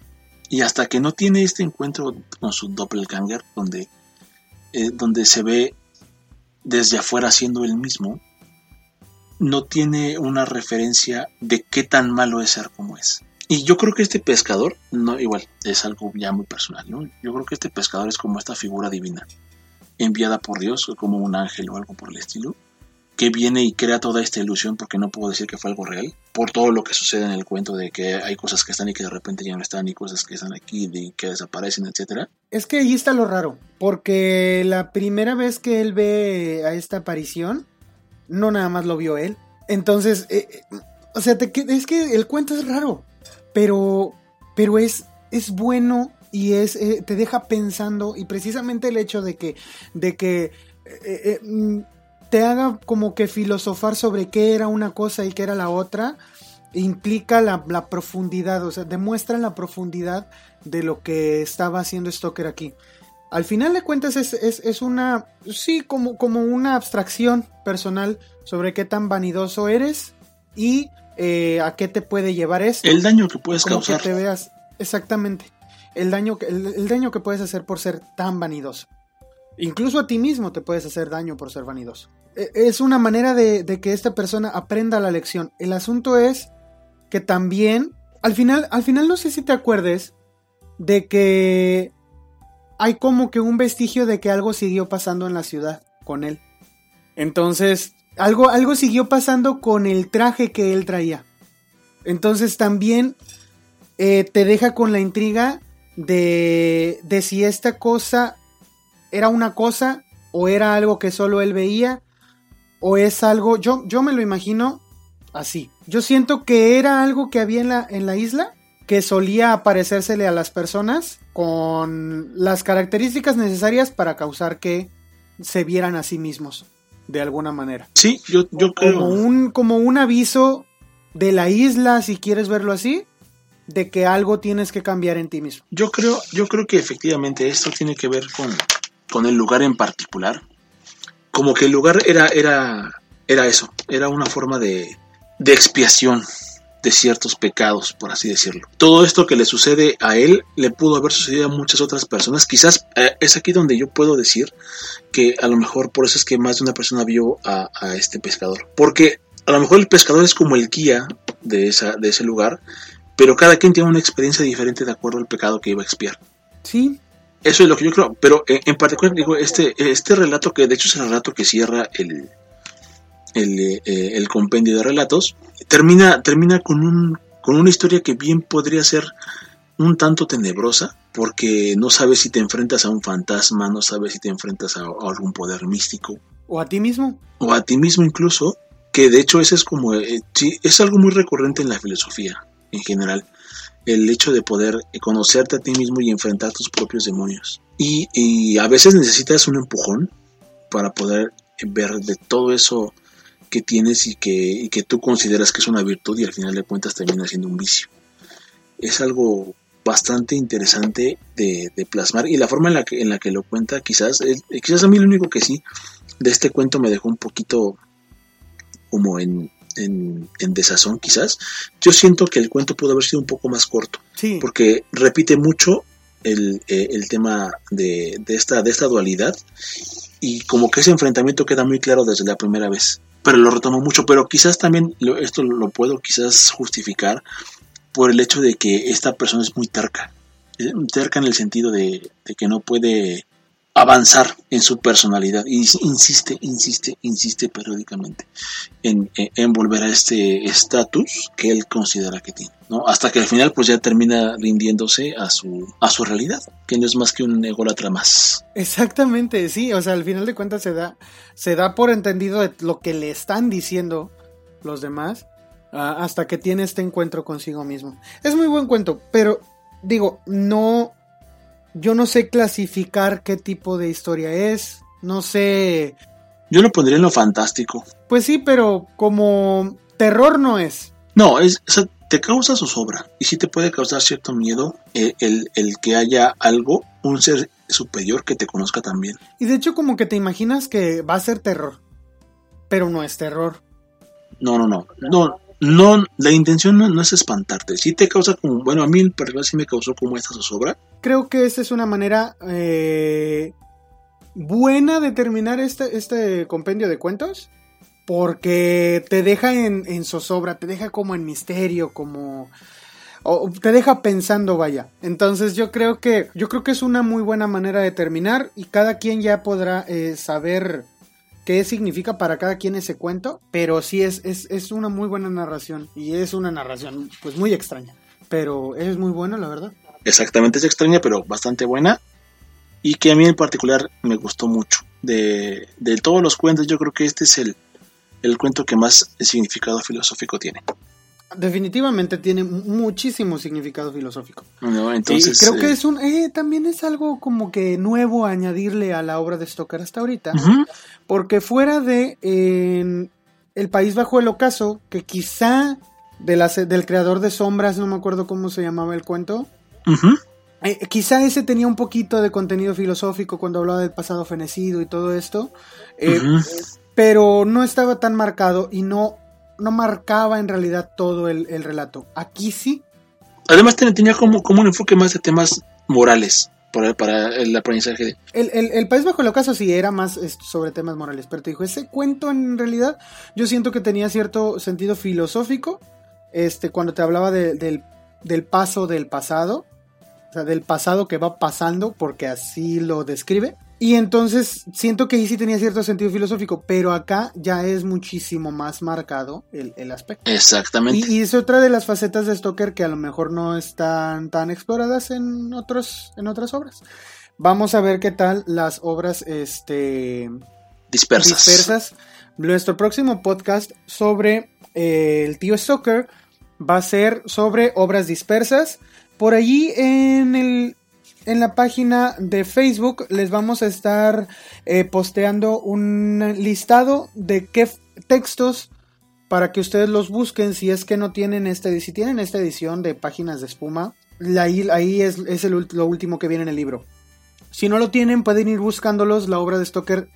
Y hasta que no tiene este encuentro con su doppelganger, donde, eh, donde se ve desde afuera siendo el mismo, no tiene una referencia de qué tan malo es ser como es. Y yo creo que este pescador, no, igual, es algo ya muy personal, ¿no? Yo creo que este pescador es como esta figura divina, enviada por Dios, como un ángel o algo por el estilo, que viene y crea toda esta ilusión, porque no puedo decir que fue algo real, por todo lo que sucede en el cuento de que hay cosas que están y que de repente ya no están, y cosas que están aquí y que desaparecen, etcétera.
Es que ahí está lo raro, porque la primera vez que él ve a esta aparición, no nada más lo vio él. Entonces, eh, eh, o sea, es que el cuento es raro, pero, pero es, es bueno y es, eh, te deja pensando y precisamente el hecho de que, de que mm, te haga como que filosofar sobre qué era una cosa y qué era la otra, implica la, la profundidad, o sea, demuestra la profundidad de lo que estaba haciendo Stoker aquí. Al final de cuentas es, es, es una, sí, como, como una abstracción personal sobre qué tan vanidoso eres y eh, a qué te puede llevar esto.
El daño que puedes
como
causar.
que te veas, exactamente, el daño, que- el, el daño que puedes hacer por ser tan vanidoso. Incluso a ti mismo te puedes hacer daño por ser vanidoso. E- Es una manera de, de que esta persona aprenda la lección. El asunto es que también, al final, al final no sé si te acuerdes de que hay como que un vestigio de que algo siguió pasando en la ciudad con él. Entonces, algo, algo siguió pasando con el traje que él traía. Entonces también eh, te deja con la intriga de, de si esta cosa era una cosa o era algo que solo él veía o es algo, yo, yo me lo imagino así. Yo siento que era algo que había en la, en la isla que solía aparecérsele a las personas con las características necesarias para causar que se vieran a sí mismos de alguna manera.
Sí, yo, yo creo.
Como un, como un aviso de la isla, si quieres verlo así, de que algo tienes que cambiar en ti mismo.
Yo creo, yo creo que efectivamente esto tiene que ver con, con el lugar en particular. Como que el lugar era, era, era eso, era una forma de, de expiación de ciertos pecados, por así decirlo. Todo esto que le sucede a él le pudo haber sucedido a muchas otras personas. Quizás eh, es aquí donde yo puedo decir que a lo mejor por eso es que más de una persona vio a, a este pescador. Porque a lo mejor el pescador es como el guía de, esa, de ese lugar, pero cada quien tiene una experiencia diferente de acuerdo al pecado que iba a expiar.
Sí,
Eso es lo que yo creo, pero en, en particular digo, este, este relato que de hecho es el relato que cierra el, el, eh, el compendio de relatos, termina, termina con, un, con una historia que bien podría ser un tanto tenebrosa, porque no sabes si te enfrentas a un fantasma, no sabes si te enfrentas a, a algún poder místico,
o a ti mismo.
o a ti mismo incluso, que de hecho ese es como, eh, sí, es algo muy recurrente en la filosofía en general, el hecho de poder conocerte a ti mismo y enfrentar tus propios demonios. Y, y a veces necesitas un empujón para poder ver de todo eso que tienes y que, y que tú consideras que es una virtud y al final de cuentas termina siendo un vicio. Es algo bastante interesante de, de plasmar y la forma en la que, en la que lo cuenta quizás, es- quizás a mí lo único que sí de este cuento me dejó un poquito como en, en, en desazón quizás. Yo siento que el cuento pudo haber sido un poco más corto
Sí,
porque repite mucho el, eh, el tema de, de esta, de esta dualidad y como que ese enfrentamiento queda muy claro desde la primera vez. Pero lo retomo mucho, pero quizás también lo- esto lo puedo quizás justificar por el hecho de que esta persona es muy terca. Eh, Terca en el sentido de, de que no puede avanzar en su personalidad y insiste, insiste, insiste periódicamente en, volver a este estatus que él considera que tiene. Hasta que al final pues ya termina rindiéndose a su, a su realidad, que no es más que un ególatra más.
exactamente, sí. O sea, al final de cuentas se da, se da por entendido de lo que le están diciendo los demás ah, hasta que tiene este encuentro consigo mismo. Es muy buen cuento, pero digo, no, yo no sé clasificar qué tipo de historia es. No sé,
Yo lo pondría en lo fantástico.
pues sí, pero como terror no es.
No, es, o sea, te causa zozobra y sí te puede causar cierto miedo eh, el, el que haya algo, un ser superior que te conozca también.
Y de hecho como que te imaginas que va a ser terror, pero no es terror.
No, no, no, no, no, la intención no, es espantarte, sí te causa como, bueno, a mí en particular sí me causó como esta zozobra,
Creo que esta es una manera eh, buena de terminar este, este compendio de cuentos. Porque te deja en, en zozobra, te deja como en misterio, como... te deja pensando, vaya. Entonces yo creo que yo creo que es una muy buena manera de terminar y cada quien ya podrá eh, saber qué significa para cada quien ese cuento, pero sí es, es, es una muy buena narración y es una narración pues muy extraña, pero es muy buena la verdad.
exactamente es extraña, pero bastante buena. Y que a mí en particular me gustó mucho. De, de todos los cuentos, yo creo que este es el, el cuento que más significado filosófico tiene.
Definitivamente tiene muchísimo significado filosófico.
No, entonces,
y creo que
eh,
es un, eh, también es algo como que nuevo añadirle a la obra de Stoker hasta ahorita, porque fuera de El País Bajo el Ocaso, que quizá de la del creador de Sombras, no me acuerdo cómo se llamaba el cuento, eh, quizá ese tenía un poquito de contenido filosófico cuando hablaba del pasado fenecido y todo esto, eh, pero no estaba tan marcado y no, no marcaba en realidad todo el, el relato. Aquí sí,
Además ten- tenía como, como un enfoque más de temas morales para, para el aprendizaje. de-
El, el, el País Bajo el Ocaso sí era más sobre temas morales, pero te dijo, ese cuento en realidad yo siento que tenía cierto sentido filosófico, este, cuando te hablaba de- del, del paso del pasado, o sea, del pasado que va pasando, porque así lo describe. Y entonces siento que ahí sí tenía cierto sentido filosófico, pero acá ya es muchísimo más marcado el, el aspecto.
Exactamente.
Y, y es otra de las facetas de Stoker que a lo mejor no están tan exploradas en otros en otras obras. Vamos a ver qué tal las obras este
dispersas.
dispersas. Nuestro próximo podcast sobre eh, el tío Stoker va a ser sobre obras dispersas. Por allí en el en la página de Facebook les vamos a estar eh, posteando un listado de qué textos para que ustedes los busquen si es que no tienen esta si tienen esta edición de páginas de espuma ahí, es, lo último que viene en el libro. Si no lo tienen pueden ir buscándolos la obra de Stoker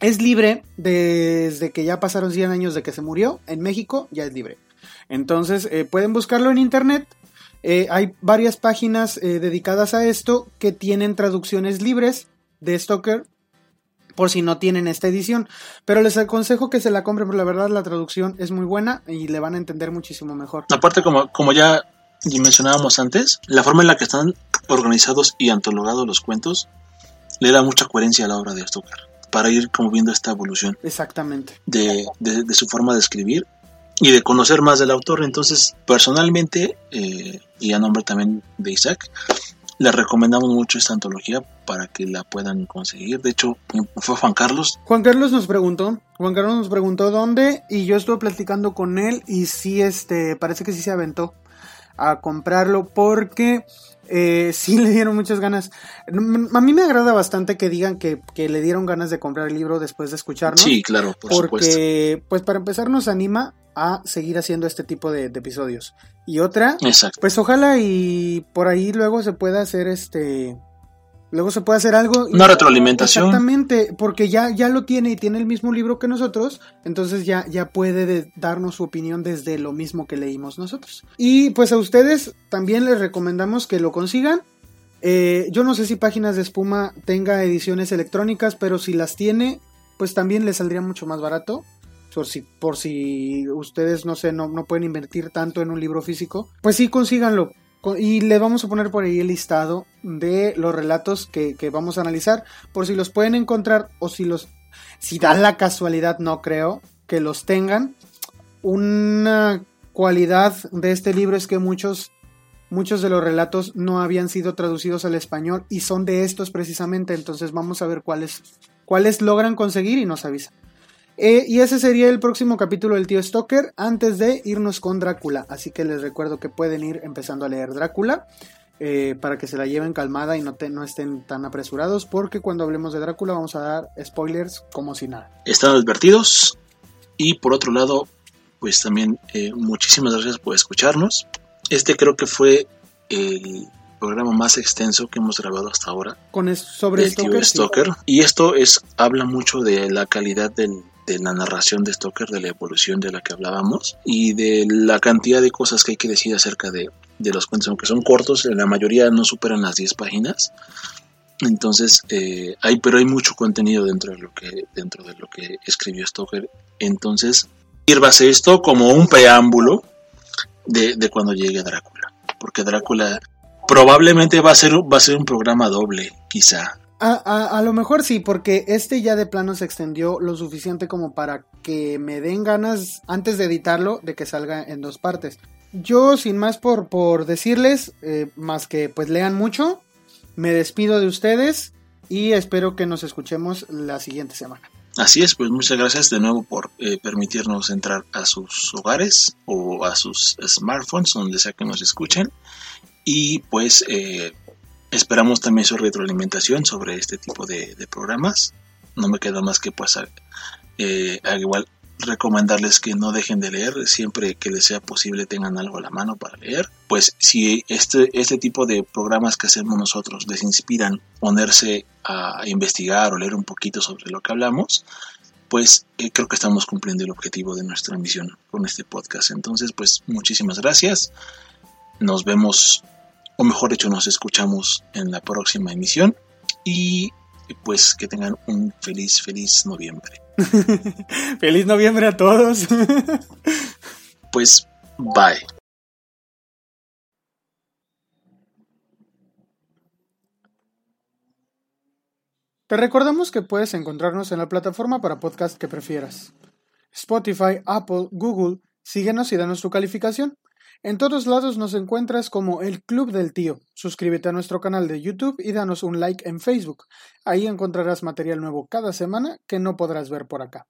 es libre desde que ya pasaron 100 años de que se murió en México ya es libre. Entonces eh, pueden buscarlo en internet eh, hay varias páginas eh, dedicadas a esto que tienen traducciones libres de Stoker por si no tienen esta edición. Pero les aconsejo que se la compren, porque la verdad la traducción es muy buena y le van a entender muchísimo mejor.
Aparte, como, como ya mencionábamos antes, la forma en la que están organizados y antologados los cuentos le da mucha coherencia a la obra de Stoker para ir como viendo esta evolución
Exactamente.
de, de- de su forma de escribir y de conocer más del autor. Entonces, personalmente, eh, y a nombre también de Isaac, les recomendamos mucho esta antología para que la puedan conseguir. De hecho, fue Juan Carlos.
Juan Carlos nos preguntó, Juan Carlos nos preguntó dónde y yo estuve platicando con él y sí, este, parece que sí se aventó a comprarlo porque eh, sí le dieron muchas ganas. A mí me agrada bastante que digan que, que le dieron ganas de comprar el libro después de escucharnos.
Sí, claro, por supuesto.
porque, pues para empezar nos anima a seguir haciendo este tipo de, de episodios. Y otra,
Exacto.
pues ojalá y por ahí luego se pueda hacer este... Luego se puede hacer algo.
Una retroalimentación.
Exactamente, porque ya, ya lo tiene y tiene el mismo libro que nosotros, entonces ya, ya puede de- darnos su opinión desde lo mismo que leímos nosotros. Y pues a ustedes también les recomendamos que lo consigan. Eh, yo no sé si Páginas de Espuma tenga ediciones electrónicas, pero si las tiene, pues también les saldría mucho más barato. Por si, por si ustedes, no sé, no, no pueden invertir tanto en un libro físico, pues sí, consíganlo. Y le vamos a poner por ahí el listado de los relatos que, que vamos a analizar, por si los pueden encontrar o si los, si da la casualidad, no creo, que los tengan. Una cualidad de este libro es que muchos, muchos de los relatos no habían sido traducidos al español y son de estos precisamente, entonces vamos a ver cuáles, cuáles logran conseguir y nos avisan. Eh, y ese sería el próximo capítulo del tío Stoker antes de irnos con Drácula. Así que les recuerdo que pueden ir empezando a leer Drácula eh, para que se la lleven calmada y no, te- no estén tan apresurados porque cuando hablemos de Drácula vamos a dar spoilers como si nada.
están advertidos. Y por otro lado, pues también eh, muchísimas gracias por escucharnos. Este creo que fue el programa más extenso que hemos grabado hasta ahora
Con es- sobre
tío
Stoker, sí.
Stoker. Y esto es habla mucho de la calidad del- de la narración de Stoker, de la evolución de la que hablábamos y de la cantidad de cosas que hay que decir acerca de, de los cuentos, aunque son cortos, la mayoría no superan las 10 páginas. Entonces, eh, hay, pero hay mucho contenido dentro de lo que, dentro de lo que escribió Stoker. Entonces, sírvase esto como un preámbulo de, de cuando llegue Drácula. Porque Drácula probablemente va a ser, va a ser un programa doble, quizá.
A, a- lo mejor sí, porque este ya de plano se extendió lo suficiente como para que me den ganas, antes de editarlo, de que salga en dos partes. Yo, sin más por, por decirles, eh, más que pues lean mucho, me despido de ustedes y espero que nos escuchemos la siguiente semana.
Así es, pues muchas gracias de nuevo por eh, permitirnos entrar a sus hogares o a sus smartphones, donde sea que nos escuchen. Y pues eh, esperamos también su retroalimentación sobre este tipo de, programas. No me queda más que pues eh, igual recomendarles que no dejen de leer. Siempre que les sea posible tengan algo a la mano para leer. Pues si este, este tipo de programas que hacemos nosotros les inspiran ponerse a investigar o leer un poquito sobre lo que hablamos pues eh, creo que estamos cumpliendo el objetivo de nuestra misión con este podcast. Entonces pues muchísimas gracias. Nos vemos o mejor dicho nos escuchamos en la próxima emisión y pues que tengan un feliz feliz noviembre
Feliz noviembre a todos.
pues bye.
Te recordamos que puedes encontrarnos en la plataforma para podcast que prefieras. Spotify, Apple, Google, síguenos y danos tu calificación. En todos lados nos encuentras como el Club del Tío. Suscríbete a nuestro canal de YouTube y danos un like en Facebook. Ahí encontrarás material nuevo cada semana que no podrás ver por acá.